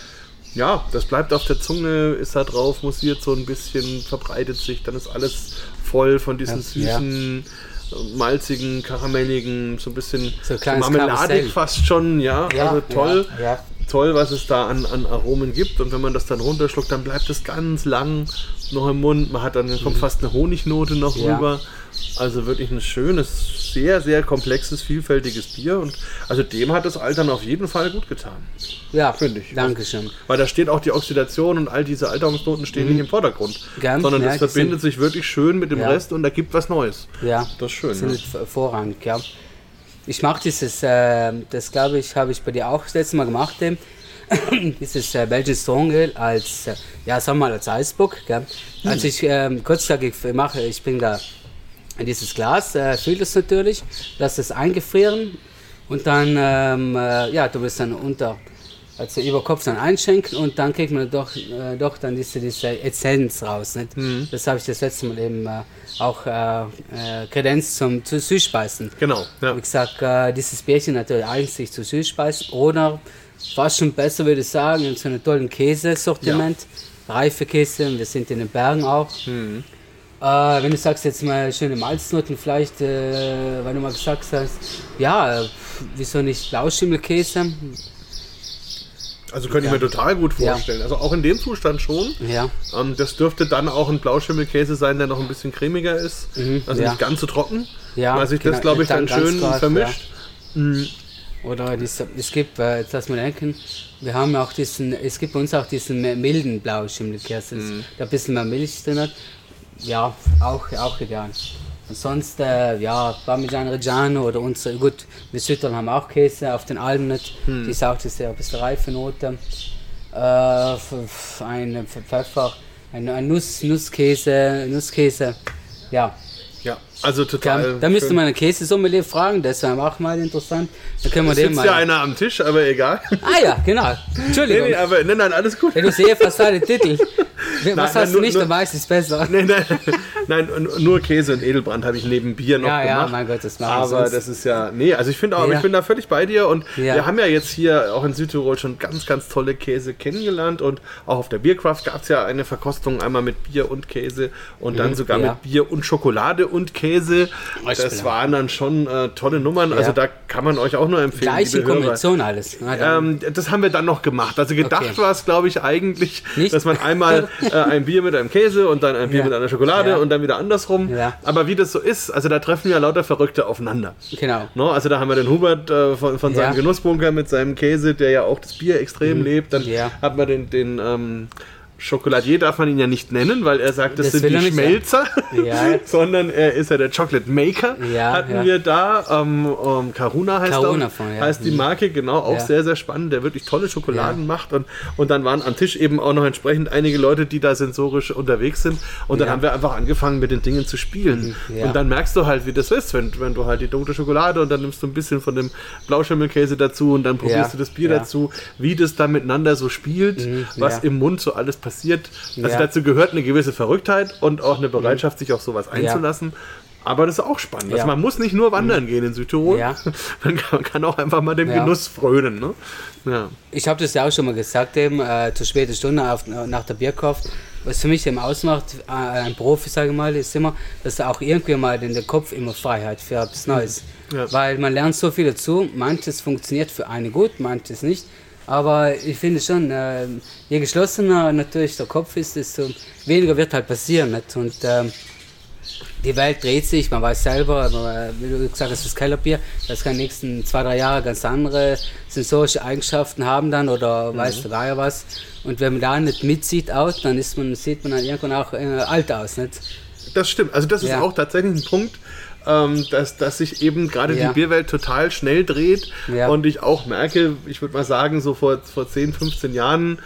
Speaker 2: ja, das bleibt auf der Zunge, ist da drauf, mussiert so ein bisschen, verbreitet sich. Dann ist alles voll von diesen
Speaker 3: Ja.
Speaker 2: süßen, malzigen, karamelligen, so ein bisschen
Speaker 3: So
Speaker 2: marmeladig fast schon. Ja,
Speaker 3: Ja,
Speaker 2: also toll.
Speaker 3: ja, ja.
Speaker 2: Toll, was es da an, an Aromen gibt. Und wenn man das dann runterschluckt, dann bleibt es ganz lang noch im Mund. Man hat dann, dann kommt fast eine Honignote noch
Speaker 3: Mhm. Ja.
Speaker 2: rüber. Also wirklich ein schönes, sehr, sehr komplexes, vielfältiges Bier. Und also dem hat das Altern auf jeden Fall gut getan.
Speaker 3: Ja,
Speaker 2: Finde ich.
Speaker 3: Dankeschön.
Speaker 2: Weil da steht auch die Oxidation und all diese Alterungsnoten stehen nicht im Vordergrund.
Speaker 3: Mhm. Gern,
Speaker 2: sondern das
Speaker 3: die
Speaker 2: verbindet sich wirklich schön mit dem
Speaker 3: Ja.
Speaker 2: Rest und ergibt was Neues.
Speaker 3: Ja,
Speaker 2: Das ist schön,
Speaker 3: Sind
Speaker 2: ne?
Speaker 3: nicht vorrangig, ja. Ich mache dieses, äh, das glaube ich, habe ich bei dir auch das letzte Mal gemacht, eben. dieses äh, Belgian Strong Ale als, äh, ja, sagen wir mal als Eisbock. Gell? Also ich, ähm, kurzzeitig mache, ich bringe da in dieses Glas, äh, fülle das natürlich, lasse es eingefrieren und dann, ähm, äh, ja, du willst dann unter also über Kopf dann einschenken und dann kriegt man doch, äh, doch dann diese, diese Essenz raus. Nicht?
Speaker 2: Mhm.
Speaker 3: Das habe ich das letzte Mal eben äh, auch äh, äh, Kredenz zum zu Süßspeisen.
Speaker 2: Genau, ja.
Speaker 3: Wie gesagt, dieses Bärchen natürlich eigentlich zu Süßspeisen oder fast schon besser würde ich sagen, in so einem tollen Käsesortiment. Reife Käse, wir sind in den Bergen auch.
Speaker 2: Mhm.
Speaker 3: Äh, wenn du sagst jetzt mal schöne Malznoten vielleicht, äh, weil du mal gesagt hast, ja, wieso nicht Blauschimmelkäse?
Speaker 2: Also könnte ich mir total gut
Speaker 3: Ja.
Speaker 2: vorstellen. Also auch in dem Zustand schon.
Speaker 3: Ja,
Speaker 2: Ähm, das dürfte dann auch ein Blauschimmelkäse sein, der noch ein bisschen cremiger ist. Also
Speaker 3: ja.
Speaker 2: nicht ganz so trocken.
Speaker 3: Ja,
Speaker 2: weil sich
Speaker 3: genau,
Speaker 2: das, glaube ich, dann
Speaker 3: dann
Speaker 2: schön
Speaker 3: klar,
Speaker 2: vermischt.
Speaker 3: oder diese, es gibt, äh, jetzt lass mal denken, wir haben auch diesen, es gibt bei uns auch diesen milden Blauschimmelkäse,
Speaker 2: Mhm.
Speaker 3: der ein bisschen mehr Milch drin hat. Ja, auch, auch. Und sonst, äh, ja, Parmigiano Reggiano oder unsere, gut, wir Südtirol haben auch Käse auf den Almen nicht.
Speaker 2: Mhm.
Speaker 3: Die ist auch diese ein bisschen reife Note. Äh, ein Pfeffer, ein, ein Nuss, Nusskäse, Nusskäse. Ja,
Speaker 2: Ja, also total.
Speaker 3: da müsste
Speaker 2: schön.
Speaker 3: man einen Käsesommelier fragen, das wäre auch mal interessant. Da können wir
Speaker 2: Es
Speaker 3: den mal.
Speaker 2: ja einer am Tisch, aber egal.
Speaker 3: Ah ja, genau.
Speaker 2: nee,
Speaker 3: Entschuldigung.
Speaker 2: nee, aber nein, nein, alles gut.
Speaker 3: Ja, du sehe fast alle Titel. Was
Speaker 2: nein,
Speaker 3: hast
Speaker 2: nur-
Speaker 3: du nicht,
Speaker 2: nur-
Speaker 3: dann weiß ich es besser.
Speaker 2: Nee, nein, nein, nur Käse und Edelbrand habe ich neben Bier noch
Speaker 3: Ja, ja,
Speaker 2: gemacht.
Speaker 3: mein Gott, das machen
Speaker 2: Aber das ist ja, nee, also ich finde auch,
Speaker 3: Ja.
Speaker 2: ich bin da völlig bei dir und
Speaker 3: Ja.
Speaker 2: wir haben ja jetzt hier auch in Südtirol schon ganz, ganz tolle Käse kennengelernt und auch auf der Biercraft gab es ja eine Verkostung einmal mit Bier und Käse und dann sogar
Speaker 3: Mhm, ja.
Speaker 2: mit Bier und Schokolade und Käse. Das waren dann schon äh, tolle Nummern, also da kann man euch auch nur empfehlen.
Speaker 3: Gleiche. Kombination alles.
Speaker 2: Ähm, das haben wir dann noch gemacht. Also gedacht
Speaker 3: Okay.
Speaker 2: war es, glaube ich, eigentlich,
Speaker 3: Nicht?
Speaker 2: dass man einmal äh, ein Bier mit einem Käse und dann ein Bier
Speaker 3: Ja.
Speaker 2: mit einer Schokolade
Speaker 3: Ja.
Speaker 2: und dann wieder andersrum.
Speaker 3: Ja.
Speaker 2: Aber wie das so ist, also da treffen ja lauter Verrückte aufeinander.
Speaker 3: Genau.
Speaker 2: No, also da haben wir den Hubert äh, von, von seinem. Genussbunker mit seinem Käse, der ja auch das Bier extrem lebt. Dann
Speaker 3: Mhm. Ja.
Speaker 2: hat man den, den ähm, Chocolatier darf man ihn ja nicht nennen, weil er sagt, das,
Speaker 3: Das
Speaker 2: sind die
Speaker 3: er.
Speaker 2: Schmelzer,
Speaker 3: Ja.
Speaker 2: sondern er ist ja der Chocolate Maker.
Speaker 3: Ja,
Speaker 2: hatten
Speaker 3: ja.
Speaker 2: wir da. Ähm, ähm, Karuna heißt,
Speaker 3: Karuna von,
Speaker 2: heißt die
Speaker 3: Mhm.
Speaker 2: Marke, genau, auch sehr, sehr spannend, der wirklich tolle Schokoladen macht. Und, und dann waren am Tisch eben auch noch entsprechend einige Leute, die da sensorisch unterwegs sind. Und dann haben wir einfach angefangen, mit den Dingen zu spielen.
Speaker 3: Ja.
Speaker 2: Und dann merkst du halt, wie das ist, wenn, wenn du halt die dunkle Schokolade und dann nimmst du ein bisschen von dem Blauschimmelkäse dazu und dann probierst du das Bier dazu, wie das dann miteinander so spielt, was
Speaker 3: Ja.
Speaker 2: im Mund so alles passiert. Also
Speaker 3: Ja.
Speaker 2: dazu gehört eine gewisse Verrücktheit und auch eine Bereitschaft, sich auf sowas einzulassen. Aber das ist auch spannend. Also
Speaker 3: Ja.
Speaker 2: man muss nicht nur wandern gehen in Südtirol,
Speaker 3: Ja.
Speaker 2: man kann, man kann auch einfach mal dem
Speaker 3: Ja.
Speaker 2: Genuss frönen. Ne? Ja.
Speaker 3: Ich habe das ja auch schon mal gesagt, eben äh, zur späten Stunde auf, nach der Bierkraft. Was für mich eben ausmacht, äh, ein Profi, sage ich mal, ist immer, dass er auch irgendwie mal in den Kopf immer Freiheit für etwas Neues.
Speaker 2: Ja.
Speaker 3: Weil man lernt so viel dazu. Manches funktioniert für eine gut, manches nicht. Aber ich finde schon, äh, je geschlossener natürlich der Kopf ist, desto weniger wird halt passieren. Nicht? Und ähm, die Welt dreht sich, man weiß selber, aber, äh, wie du gesagt hast, das Kellerbier, das kann in den nächsten zwei, drei Jahre ganz andere sensorische Eigenschaften haben dann oder weiß der Geier was. Und wenn man da nicht mitzieht auch, dann ist man, sieht man dann irgendwann auch äh, alt aus. Nicht?
Speaker 2: Das stimmt. Also das ist
Speaker 3: Ja.
Speaker 2: auch tatsächlich ein Punkt, ähm, dass, dass sich eben gerade
Speaker 3: Ja.
Speaker 2: die Bierwelt total schnell dreht.
Speaker 3: Ja.
Speaker 2: Und ich auch merke, ich würde mal sagen, so vor, vor 10, 15 Jahren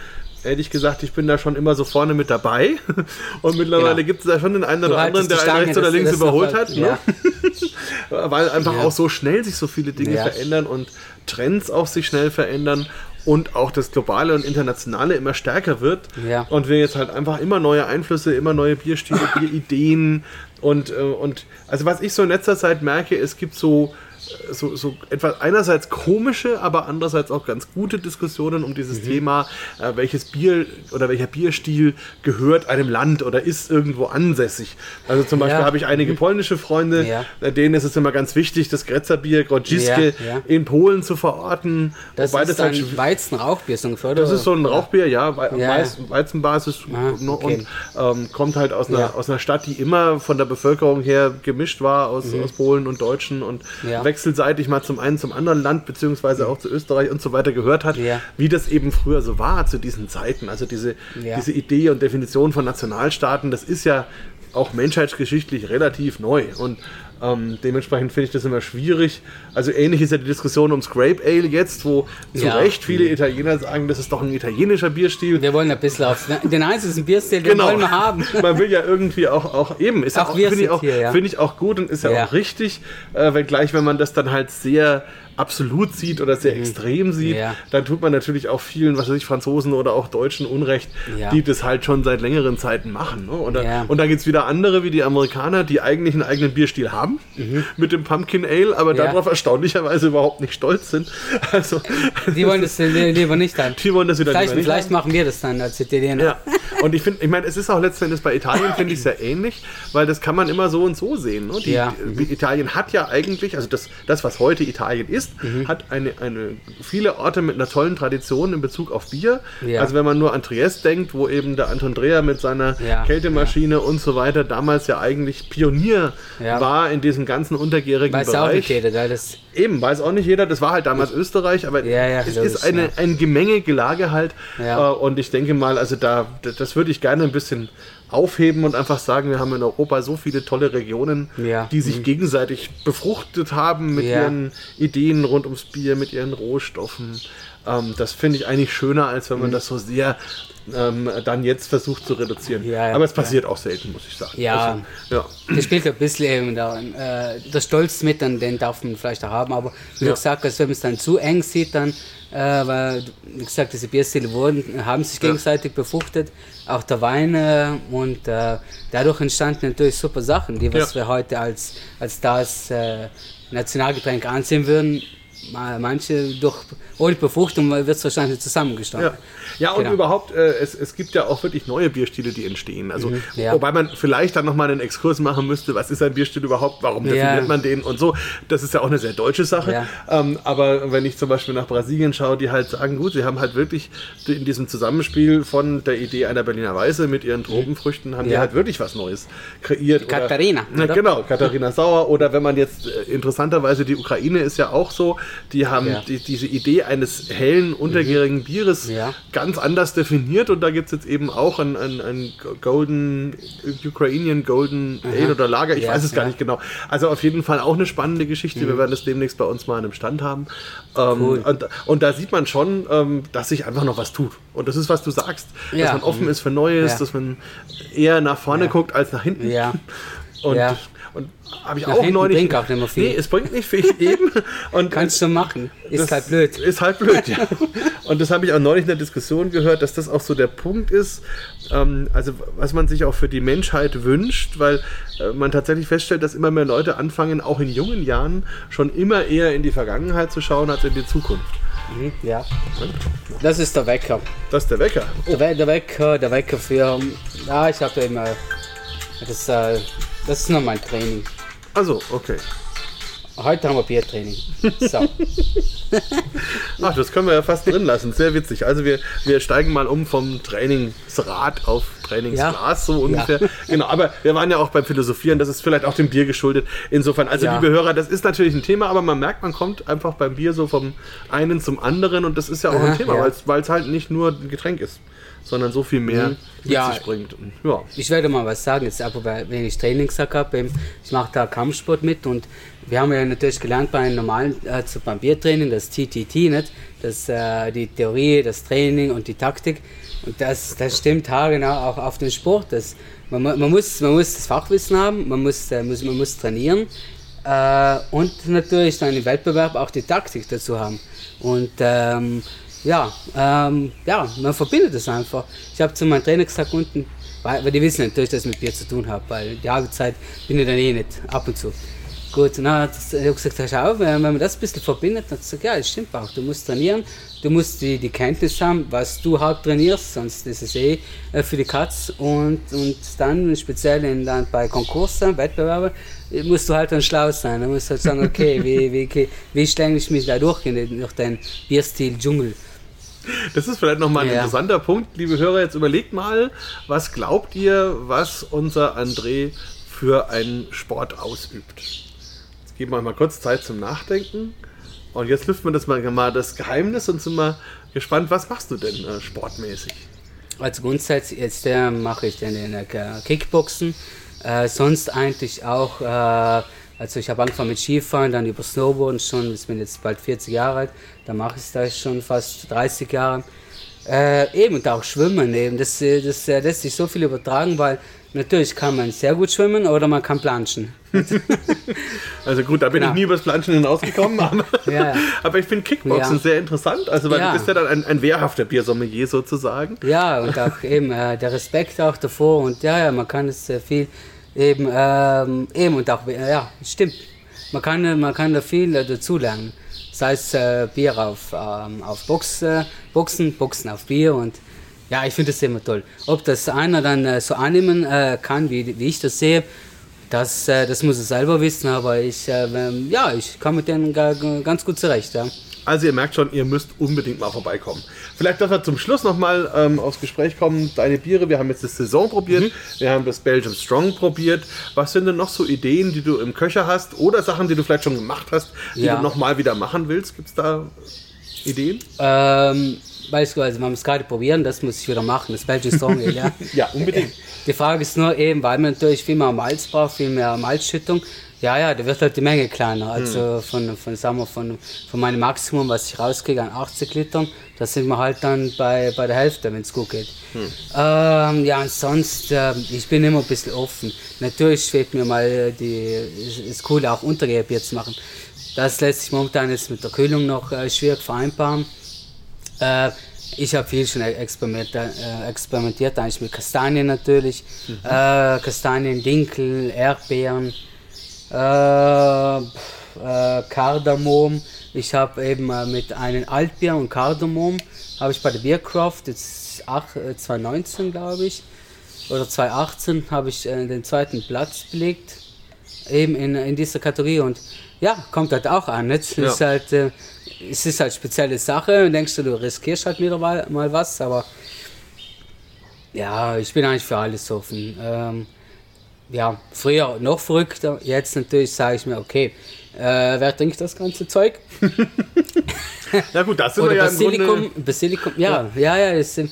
Speaker 2: hätte ich gesagt, ich bin da schon immer so vorne mit dabei. Und mittlerweile
Speaker 3: Genau.
Speaker 2: gibt es da schon den einen oder anderen,
Speaker 3: haltest die
Speaker 2: der einen rechts oder links überholt hat. Ne?
Speaker 3: Ja.
Speaker 2: Weil einfach auch so schnell sich so viele Dinge verändern und Trends auch sich schnell verändern und auch das Globale und Internationale immer stärker wird.
Speaker 3: Ja.
Speaker 2: Und wir jetzt halt einfach immer neue Einflüsse, immer neue Bierstile, Bierideen und, äh, und also was ich so in letzter Zeit merke, es gibt so so, so etwas einerseits komische, aber andererseits auch ganz gute Diskussionen um
Speaker 3: Mhm.
Speaker 2: dieses Thema, äh, welches Bier oder welcher Bierstil gehört einem Land oder ist irgendwo ansässig. Also zum Beispiel
Speaker 3: Ja.
Speaker 2: habe ich einige polnische Freunde,
Speaker 3: Ja.
Speaker 2: äh, denen ist es immer ganz wichtig, das Gretzer-Bier Grodziske
Speaker 3: Ja,
Speaker 2: in Polen zu verorten.
Speaker 3: Das
Speaker 2: wobei
Speaker 3: ist
Speaker 2: halt
Speaker 3: ein Weizenrauchbier, so ungefähr,
Speaker 2: das ist so ein Rauchbier, ja, Wei-
Speaker 3: Ja.
Speaker 2: Weiz, Weizenbasis
Speaker 3: Ah, okay.
Speaker 2: und ähm, kommt halt aus einer, aus einer Stadt, die immer von der Bevölkerung her gemischt war, aus, aus Polen und Deutschen und
Speaker 3: Mhm.
Speaker 2: Wechselseitig mal zum einen zum anderen Land, beziehungsweise auch zu Österreich und so weiter gehört hat,
Speaker 3: Ja.
Speaker 2: wie das eben früher so war zu diesen Zeiten. Also diese,
Speaker 3: Ja.
Speaker 2: diese Idee und Definition von Nationalstaaten, das ist ja auch menschheitsgeschichtlich relativ neu und ähm, dementsprechend finde ich das immer schwierig. Also ähnlich ist ja die Diskussion ums Grape Ale jetzt, wo zu
Speaker 3: Ja.
Speaker 2: Recht viele Italiener sagen, das ist doch ein italienischer Bierstil.
Speaker 3: Wir wollen ein bisschen auf den einzigen Bierstil, den wollen wir haben.
Speaker 2: Man will ja irgendwie auch, auch eben, ist
Speaker 3: Auch
Speaker 2: auch, finde ich auch,
Speaker 3: hier, ja.
Speaker 2: finde ich auch gut und ist ja,
Speaker 3: Ja.
Speaker 2: auch richtig, äh, wenngleich, wenn man das dann halt sehr absolut sieht oder sehr extrem sieht,
Speaker 3: Mhm. Ja.
Speaker 2: dann tut man natürlich auch vielen, was weiß ich, Franzosen oder auch Deutschen Unrecht,
Speaker 3: Ja.
Speaker 2: die das halt schon seit längeren Zeiten machen. Ne? Und, da,
Speaker 3: Ja.
Speaker 2: und dann gibt es wieder andere wie die Amerikaner, die eigentlich einen eigenen Bierstil haben mit dem Pumpkin Ale, aber
Speaker 3: Mhm.
Speaker 2: Darauf erstaunlicherweise überhaupt nicht stolz sind. Also
Speaker 3: Die wollen das li- lieber nicht dann.
Speaker 2: die wollen das wieder
Speaker 3: Vielleicht,
Speaker 2: nicht
Speaker 3: vielleicht machen wir das dann als Italiener.
Speaker 2: Ja, und ich finde, ich meine, es ist auch letztendlich bei Italien, finde ich, sehr ähnlich, weil das kann man immer so und so sehen. Ne? Die, die, Italien hat ja eigentlich, also das, das was heute Italien ist,
Speaker 3: Mhm.
Speaker 2: hat eine, eine, viele Orte mit einer tollen Tradition in Bezug auf Bier.
Speaker 3: Ja.
Speaker 2: Also wenn man nur an Triest denkt, wo eben der Anton Dreher mit seiner
Speaker 3: Ja,
Speaker 2: Kältemaschine und so weiter damals ja eigentlich Pionier
Speaker 3: Ja.
Speaker 2: war in diesem ganzen untergärigen
Speaker 3: Weiß auch
Speaker 2: Bereich.
Speaker 3: nicht jeder, gell? Das,
Speaker 2: Eben, weiß auch nicht jeder, das war halt damals Österreich, aber
Speaker 3: Ja, ja,
Speaker 2: es
Speaker 3: logisch,
Speaker 2: ist eine,
Speaker 3: ja.
Speaker 2: ein Gemenge Gelage halt.
Speaker 3: Ja.
Speaker 2: Äh, und ich denke mal, also da, das würde ich gerne ein bisschen aufheben und einfach sagen, wir haben in Europa so viele tolle Regionen,
Speaker 3: Ja.
Speaker 2: die sich gegenseitig befruchtet haben mit
Speaker 3: Ja.
Speaker 2: ihren Ideen rund ums Bier, mit ihren Rohstoffen. Ähm, das finde ich eigentlich schöner, als
Speaker 3: Mhm.
Speaker 2: wenn man das so sehr ähm, dann jetzt versucht zu reduzieren.
Speaker 3: Ja,
Speaker 2: Aber es passiert auch selten, muss ich sagen.
Speaker 3: Ja.
Speaker 2: Also, ja.
Speaker 3: das spielt ein bisschen eben da, äh, der Stolz mit, dann, den darf man vielleicht auch haben, aber wie du gesagt hast, wenn man es dann zu eng sieht, dann, weil, wie gesagt, diese Bierstile wurden, haben sich gegenseitig befruchtet, auch der Wein äh, und äh, dadurch entstanden natürlich super Sachen, die was wir heute als, als das äh, Nationalgetränk ansehen würden. Ma- Manche durch ohne Befruchtung wird es wahrscheinlich zusammengestanden.
Speaker 2: Ja, ja und
Speaker 3: Genau.
Speaker 2: überhaupt, äh, es, es gibt ja auch wirklich neue Bierstile, die entstehen. Also,
Speaker 3: Mhm, ja.
Speaker 2: wobei man vielleicht dann nochmal einen Exkurs machen müsste, was ist ein Bierstil überhaupt, warum
Speaker 3: Ja.
Speaker 2: definiert man den und so. Das ist ja auch eine sehr deutsche Sache. Ähm, aber wenn ich zum Beispiel nach Brasilien schaue, die halt sagen, gut, sie haben halt wirklich in diesem Zusammenspiel von der Idee einer Berliner Weiße mit ihren Tropenfrüchten, haben die halt wirklich was Neues kreiert. Oder-
Speaker 3: Katharina, oder?
Speaker 2: genau, Katharina Sauer. Oder wenn man jetzt, äh, interessanterweise, die Ukraine ist ja auch so, die haben die, diese Idee eines hellen, untergärigen Bieres
Speaker 3: Ja.
Speaker 2: ganz anders definiert und da gibt es jetzt eben auch ein, ein, ein Golden, Ukrainian Golden Ale oder Lager, ich
Speaker 3: Ja,
Speaker 2: weiß es gar nicht genau. Also auf jeden Fall auch eine spannende Geschichte, wir werden das demnächst bei uns mal an einem Stand haben. Ähm,
Speaker 3: Cool.
Speaker 2: und, und da sieht man schon, ähm, dass sich einfach noch was tut. Und das ist, was du sagst, dass man offen ist für Neues, dass man eher nach vorne guckt als nach hinten.
Speaker 3: Ja.
Speaker 2: Und,
Speaker 3: Ja.
Speaker 2: Und habe ich
Speaker 3: Nach
Speaker 2: auch neulich.
Speaker 3: bringt auch nicht mehr viel.
Speaker 2: Nee, es bringt nicht viel eben. Und
Speaker 3: Kannst du machen. Ist halt blöd.
Speaker 2: Ist halt blöd, ja. Und das habe ich auch neulich in der Diskussion gehört, dass das auch so der Punkt ist, ähm, also was man sich auch für die Menschheit wünscht, weil äh, man tatsächlich feststellt, dass immer mehr Leute anfangen, auch in jungen Jahren schon immer eher in die Vergangenheit zu schauen als in die Zukunft.
Speaker 3: Mhm, Ja. Das ist der Wecker.
Speaker 2: Das ist der Wecker.
Speaker 3: Der, We der Wecker, der Wecker für. Ja, ich habe immer. Das, äh, das ist mein Training.
Speaker 2: Also, okay.
Speaker 3: Heute haben wir Biertraining. So.
Speaker 2: Ach, das können wir ja fast drin lassen. Sehr witzig. Also wir, wir steigen mal um vom Trainingsrad auf Trainingsglas, so ungefähr. Genau, aber wir waren ja auch beim Philosophieren, das ist vielleicht auch dem Bier geschuldet. Insofern, also
Speaker 3: Ja.
Speaker 2: liebe Hörer, das ist natürlich ein Thema, aber man merkt, man kommt einfach beim Bier so vom einen zum anderen und das ist ja auch
Speaker 3: Aha,
Speaker 2: ein Thema,
Speaker 3: ja.
Speaker 2: weil es halt nicht nur ein Getränk ist, sondern so viel mehr mit
Speaker 3: Mhm. Ja.
Speaker 2: sich bringt. Und, ja.
Speaker 3: Ich werde mal was sagen, jetzt aber weil- wenn ich Trainingssack habe, ich mache da Kampfsport mit und wir haben ja natürlich gelernt bei einem normalen, also beim Biertraining, das TTT, nicht? Das, äh, die Theorie, das Training und die Taktik. Und das, das stimmt haargenau auch auf den Sport. Das, man, man, muss, man muss das Fachwissen haben, man muss, äh, muss, man muss trainieren äh, und natürlich dann im Wettbewerb auch die Taktik dazu haben. Und ähm, ja, ähm, ja, man verbindet es einfach. Ich habe zu meinem Trainer gesagt unten, weil, weil die wissen natürlich, dass ich mit Bier zu tun habe, weil die Jagdzeit bin ich dann eh nicht, ab und zu. Gut, und dann hat er gesagt, schau, wenn wenn man das ein bisschen verbindet, dann hat er gesagt, ja, das stimmt auch, du musst trainieren, du musst die, die Kenntnis haben, was du halt trainierst, sonst ist es eh äh, für die Katz und, und dann speziell in, dann bei Konkursen, Wettbewerben, musst du halt dann schlau sein, dann musst du halt sagen, okay, wie, wie, wie schlänge ich mich da durch in den, durch den Bierstil Dschungel.
Speaker 2: Das ist vielleicht nochmal ein
Speaker 3: Ja.
Speaker 2: interessanter Punkt. Liebe Hörer, jetzt überlegt mal, was glaubt ihr, was unser André für einen Sport ausübt? Jetzt geben wir mal kurz Zeit zum Nachdenken. Und jetzt lüften wir das mal, mal das Geheimnis und sind mal gespannt, was machst du denn äh, sportmäßig?
Speaker 3: Also grundsätzlich jetzt äh, mache ich dann äh, Kickboxen. Äh, sonst eigentlich auch, äh, also ich habe angefangen mit Skifahren, dann über Snowboarden schon, ich bin jetzt bald 40 Jahre alt, da mache ich das schon fast 30 Jahre. Äh, eben und auch Schwimmen eben. Das, äh, das äh, lässt sich so viel übertragen, weil natürlich kann man sehr gut schwimmen oder man kann planschen.
Speaker 2: Also gut, da bin
Speaker 3: Genau.
Speaker 2: ich nie übers Planschen hinausgekommen, aber,
Speaker 3: Ja, ja.
Speaker 2: aber ich finde Kickboxen
Speaker 3: Ja.
Speaker 2: sehr interessant. Also weil
Speaker 3: Ja.
Speaker 2: du bist ja dann ein, ein wehrhafter Biersommelier sozusagen.
Speaker 3: Ja, und auch eben äh, der Respekt auch davor und ja, ja, man kann es äh, viel eben, ähm, eben und auch, äh, ja, stimmt. Man kann, äh, man kann da viel äh, dazulernen. Sei es äh, Bier auf, ähm, auf Box, äh, Boxen, Boxen auf Bier und ja, ich finde das immer toll. Ob das einer dann äh, so annehmen kann, wie, wie ich das sehe, das, das muss er selber wissen, aber ich, äh, ähm, ja, ich komme mit denen ga- ga- ganz gut zurecht. Ja.
Speaker 2: Also ihr merkt schon, ihr müsst unbedingt mal vorbeikommen. Vielleicht, dass wir zum Schluss nochmal ähm, aufs Gespräch kommen. Deine Biere, wir haben jetzt das Saison probiert,
Speaker 3: Mhm.
Speaker 2: wir haben das Belgium Strong probiert. Was sind denn noch so Ideen, die du im Köcher hast oder Sachen, die du vielleicht schon gemacht hast, die
Speaker 3: Ja.
Speaker 2: du nochmal wieder machen willst? Gibt es da Ideen?
Speaker 3: Ähm, beispielsweise, man muss gerade probieren, das muss ich wieder machen, das Belgian Strong Ale, ja.
Speaker 2: Ja, unbedingt.
Speaker 3: Die Frage ist nur eben, weil man natürlich viel mehr Malz braucht, viel mehr Malzschüttung. Ja, ja, da wird halt die Menge kleiner. Also von, von, sagen wir, von, von meinem Maximum, was ich rauskriege an 80 Litern, da sind wir halt dann bei, bei der Hälfte, wenn es gut geht. Ähm, ja, und sonst, äh, ich bin immer ein bisschen offen. Natürlich schwebt mir mal die, ist, ist cool, auch Untergärbier zu machen. Das lässt sich momentan jetzt mit der Kühlung noch äh, schwierig vereinbaren. Äh, ich habe viel schon experimentiert, äh, experimentiert, eigentlich mit Kastanien natürlich. Äh, Kastanien, Dinkel, Erdbeeren, äh, äh, Kardamom. Ich habe eben äh, mit einem Altbier und Kardamom, habe ich bei der Biercraft, jetzt ach, äh, 2019 glaube ich, oder 2018 habe ich äh, den zweiten Platz belegt, eben in, in dieser Kategorie und ja, kommt halt auch an. Nicht?
Speaker 2: Ja.
Speaker 3: Ist halt, äh, es ist halt spezielle Sache und denkst du, du riskierst halt wieder mal, mal was, aber ja, ich bin eigentlich für alles offen. Ähm, ja, früher noch verrückter, jetzt natürlich sage ich mir, okay, äh, wer trinkt das ganze Zeug?
Speaker 2: Ja gut, das sind
Speaker 3: Oder
Speaker 2: wir ja im
Speaker 3: Basilikum,
Speaker 2: Grunde...
Speaker 3: Basilikum, ja, ja, ja, es sind,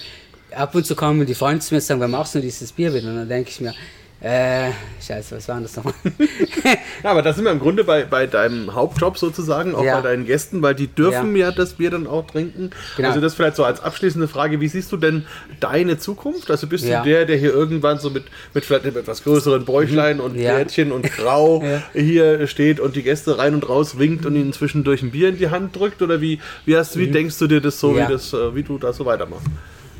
Speaker 3: ab und zu kommen die Freunde zu mir und sagen, wer machst du dieses Bier wieder? Und dann denke ich mir, äh, scheiße, was war denn das nochmal?
Speaker 2: Ja, aber da sind wir im Grunde bei, bei deinem Hauptjob sozusagen, auch
Speaker 3: Ja.
Speaker 2: bei deinen Gästen, weil die dürfen ja, das Bier dann auch trinken.
Speaker 3: Genau.
Speaker 2: Also das vielleicht so als abschließende Frage, wie siehst du denn deine Zukunft? Also bist
Speaker 3: Ja.
Speaker 2: du der, der hier irgendwann so mit, mit vielleicht einem etwas größeren Bäuchlein und
Speaker 3: Mhm. Ja.
Speaker 2: Bärtchen und Grau
Speaker 3: Ja.
Speaker 2: hier steht und die Gäste rein und raus winkt und ihnen zwischendurch ein Bier in die Hand drückt? Oder wie, wie, hast, wie denkst du dir das so,
Speaker 3: Mhm. Ja.
Speaker 2: wie, das, äh, wie du da so weitermachst?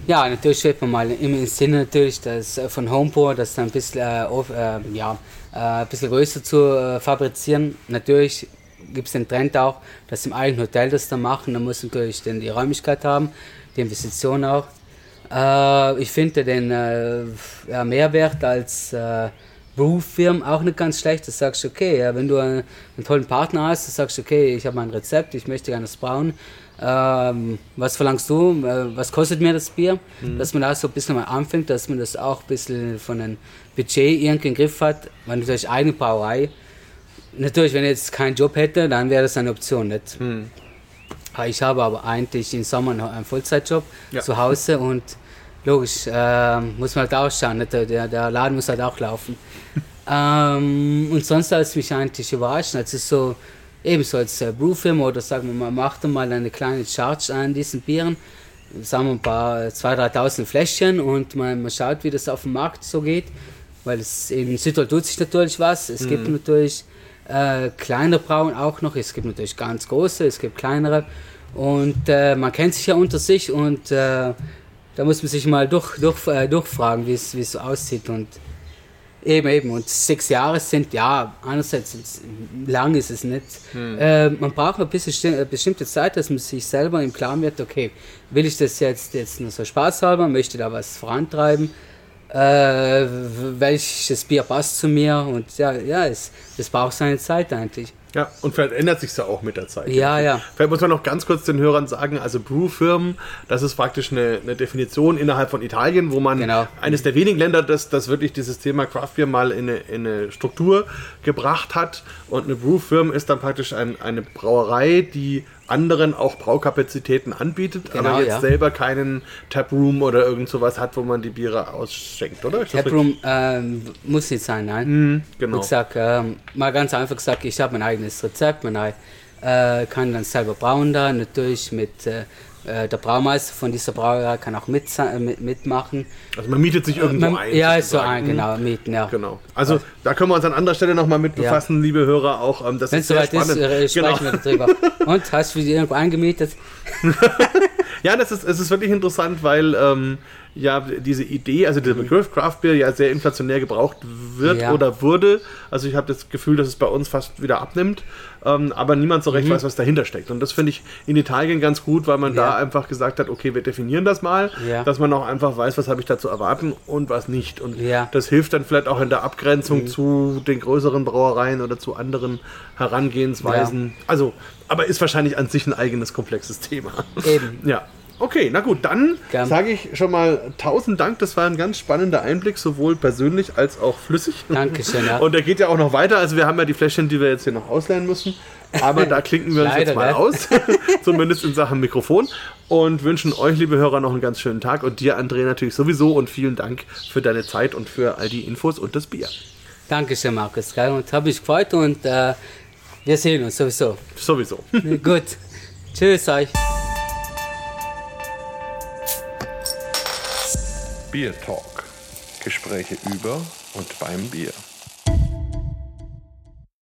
Speaker 3: Ja, natürlich schwebt man mal im Sinne natürlich, dass äh, von Homepro das dann ein bisschen, äh, auf, äh, ja, äh, ein bisschen größer zu äh, fabrizieren. Natürlich gibt es den Trend auch, dass im eigenen Hotel das dann machen. Da muss natürlich dann die Räumlichkeit haben, die Investition auch. Äh, ich finde den ja, Mehrwert als äh, Berufsfirmen auch nicht ganz schlecht. Du sagst, okay, ja, wenn du einen, einen tollen Partner hast, du sagst, okay, ich habe mein Rezept, ich möchte gerne das brauen. Ähm, was verlangst du? Äh, was kostet mir das Bier? Dass man da so ein bisschen mal anfängt, dass man das auch ein bisschen von einem Budget irgendwie im Griff hat. Weil natürlich eigene Brauerei. Natürlich, wenn ich jetzt keinen Job hätte, dann wäre das eine Option nicht. Ah, Ich habe aber eigentlich im Sommer einen Vollzeitjob
Speaker 2: Ja.
Speaker 3: zu Hause und logisch äh, muss man halt ausschauen, nicht? Der, der Laden muss halt auch laufen. ähm, und sonst hat es mich eigentlich überrascht. Also so ebenso als äh, Brewfirma oder sagen wir mal, macht mal eine kleine Charge an diesen Bieren, sagen wir ein paar 2.000, 3.000 Fläschchen und man, man schaut, wie das auf dem Markt so geht, weil es in Südtirol tut sich natürlich was. Es gibt natürlich äh, kleinere Brauen auch noch, es gibt natürlich ganz große, es gibt kleinere. Und äh, man kennt sich ja unter sich und äh, da muss man sich mal durch, durch, äh, durchfragen, wie es wie es so aussieht. Und Eben, eben. Und sechs Jahre sind, ja, einerseits lang ist es nicht. Äh, man braucht ein bisschen eine bestimmte Zeit, dass man sich selber im Klaren wird, okay, will ich das jetzt, jetzt nur so spaßhalber, möchte da was vorantreiben, äh, welches Bier passt zu mir und ja, ja, es, das braucht seine Zeit eigentlich.
Speaker 2: Ja, und vielleicht ändert sich ja auch mit der Zeit.
Speaker 3: Ja, ja.
Speaker 2: Vielleicht muss man noch ganz kurz den Hörern sagen, also Brewfirmen, das ist praktisch eine, eine Definition innerhalb von Italien, wo man
Speaker 3: Genau.
Speaker 2: eines der wenigen Länder, das, das wirklich dieses Thema Craft Beer mal in eine, in eine Struktur gebracht hat. Und eine Brewfirm ist dann praktisch ein, eine Brauerei, die anderen auch Braukapazitäten anbietet,
Speaker 3: Genau,
Speaker 2: aber jetzt
Speaker 3: ja.
Speaker 2: selber keinen Taproom oder irgend sowas hat, wo man die Biere ausschenkt, oder?
Speaker 3: Taproom ähm, muss nicht sein, nein.
Speaker 2: richtig? Genau.
Speaker 3: Wie gesagt, ähm, mal ganz einfach gesagt, ich habe mein eigenes Rezept, man äh, kann dann selber brauen da, natürlich mit, äh, äh, der Braumeister von dieser Brauerei kann auch mit, äh, mit, mitmachen.
Speaker 2: Also man mietet sich irgendwo
Speaker 3: Man,
Speaker 2: ein.
Speaker 3: ja, ist so ein, genau, mieten, ja.
Speaker 2: Genau. Also da können wir uns an anderer Stelle nochmal mit
Speaker 3: Ja.
Speaker 2: befassen, liebe Hörer, auch. Ähm, das
Speaker 3: Wenn
Speaker 2: ist
Speaker 3: es
Speaker 2: sehr
Speaker 3: soweit ist, äh, sprechen
Speaker 2: genau.
Speaker 3: wir darüber. Und, hast du die irgendwo angemietet?
Speaker 2: Ja, das ist, es ist wirklich interessant, weil ähm, ja diese Idee, also der Begriff Craft Beer ja sehr inflationär gebraucht wird
Speaker 3: Ja.
Speaker 2: oder wurde. Also ich habe das Gefühl, dass es bei uns fast wieder abnimmt, ähm, aber niemand so
Speaker 3: Mhm.
Speaker 2: recht weiß, was dahinter steckt. Und das finde ich in Italien ganz gut, weil man da
Speaker 3: Ja.
Speaker 2: einfach gesagt hat, okay, wir definieren das mal,
Speaker 3: Ja.
Speaker 2: dass man auch einfach weiß, was habe ich da zu erwarten und was nicht. Und
Speaker 3: Ja. Mhm.
Speaker 2: das hilft dann vielleicht auch in der Abgrenzung zu den größeren Brauereien oder zu anderen Herangehensweisen. Also, aber ist wahrscheinlich an sich ein eigenes komplexes Thema.
Speaker 3: Eben.
Speaker 2: Ja. Okay, na gut, dann sage ich schon mal tausend Dank. Das war ein ganz spannender Einblick, sowohl persönlich als auch flüssig.
Speaker 3: Dankeschön, ja.
Speaker 2: Und der geht ja auch noch weiter. Also wir haben ja die Fläschchen, die wir jetzt hier noch ausleihen müssen. Aber da klinken wir uns
Speaker 3: Leider,
Speaker 2: jetzt mal
Speaker 3: ne?
Speaker 2: aus. Zumindest in Sachen Mikrofon. Und wünschen euch, liebe Hörer, noch einen ganz schönen Tag. Und dir, André, natürlich sowieso. Und vielen Dank für deine Zeit und für all die Infos und das Bier.
Speaker 3: Dankeschön, Markus. Gell? Und habe mich gefreut und äh, wir sehen uns sowieso.
Speaker 2: Sowieso.
Speaker 3: Gut. Tschüss euch.
Speaker 1: Bier Talk. Gespräche über und beim Bier.